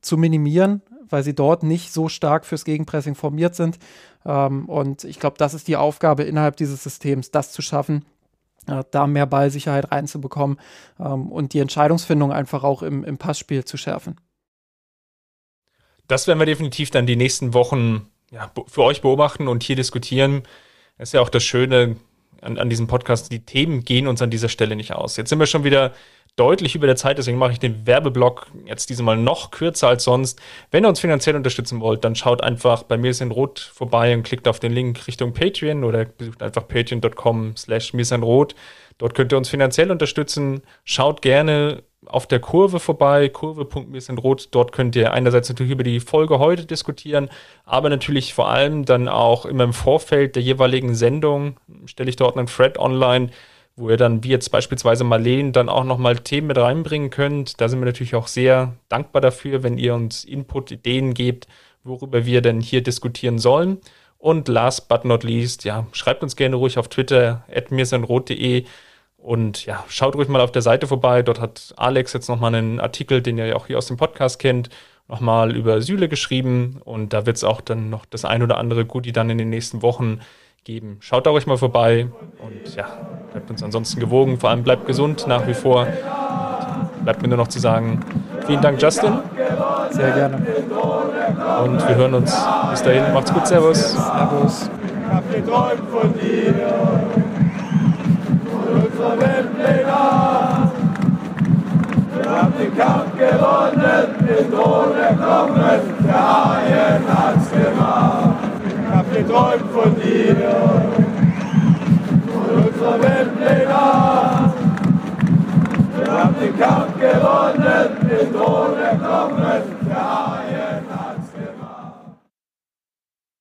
zu minimieren, weil sie dort nicht so stark fürs Gegenpressing formiert sind. Ähm, und ich glaube, das ist die Aufgabe innerhalb dieses Systems, das zu schaffen, äh, da mehr Ballsicherheit reinzubekommen ähm, und die Entscheidungsfindung einfach auch im, im Passspiel zu schärfen. Das werden wir definitiv dann die nächsten Wochen ja, für euch beobachten und hier diskutieren. Das ist ja auch das Schöne an, an diesem Podcast. Die Themen gehen uns an dieser Stelle nicht aus. Jetzt sind wir schon wieder deutlich über der Zeit, deswegen mache ich den Werbeblock jetzt diesmal noch kürzer als sonst. Wenn ihr uns finanziell unterstützen wollt, dann schaut einfach bei mir ist in Rot vorbei und klickt auf den Link Richtung Patreon oder besucht einfach patreon.com slash mir Rot. Dort könnt ihr uns finanziell unterstützen. Schaut gerne auf der Kurve vorbei, kurve.mirsinrot. Dort könnt ihr einerseits natürlich über die Folge heute diskutieren, aber natürlich vor allem dann auch immer im Vorfeld der jeweiligen Sendung stelle ich dort einen Thread online, wo ihr dann, wie jetzt beispielsweise Marleen, dann auch nochmal Themen mit reinbringen könnt. Da sind wir natürlich auch sehr dankbar dafür, wenn ihr uns Input, Ideen gebt, worüber wir denn hier diskutieren sollen. Und last but not least, ja, schreibt uns gerne ruhig auf Twitter, at mirsanrot.de und ja, schaut ruhig mal auf der Seite vorbei. Dort hat Alex jetzt nochmal einen Artikel, den ihr ja auch hier aus dem Podcast kennt, nochmal über Süle geschrieben. Und da wird es auch dann noch das ein oder andere Goodie dann in den nächsten Wochen geben. Schaut da ruhig mal vorbei und ja, bleibt uns ansonsten gewogen. Vor allem bleibt gesund nach wie vor. Und bleibt mir nur noch zu sagen, vielen Dank, Justin. Sehr gerne. Und wir hören uns. Bis dahin, macht's gut, Servus. Servus. Kampf gewonnen, den Thron erklommen, der Haien hat's gemacht. Ich hab geträumt von dir, von unserer Weltpläne. Wir haben den Kampf gewonnen, den Thron erklommen,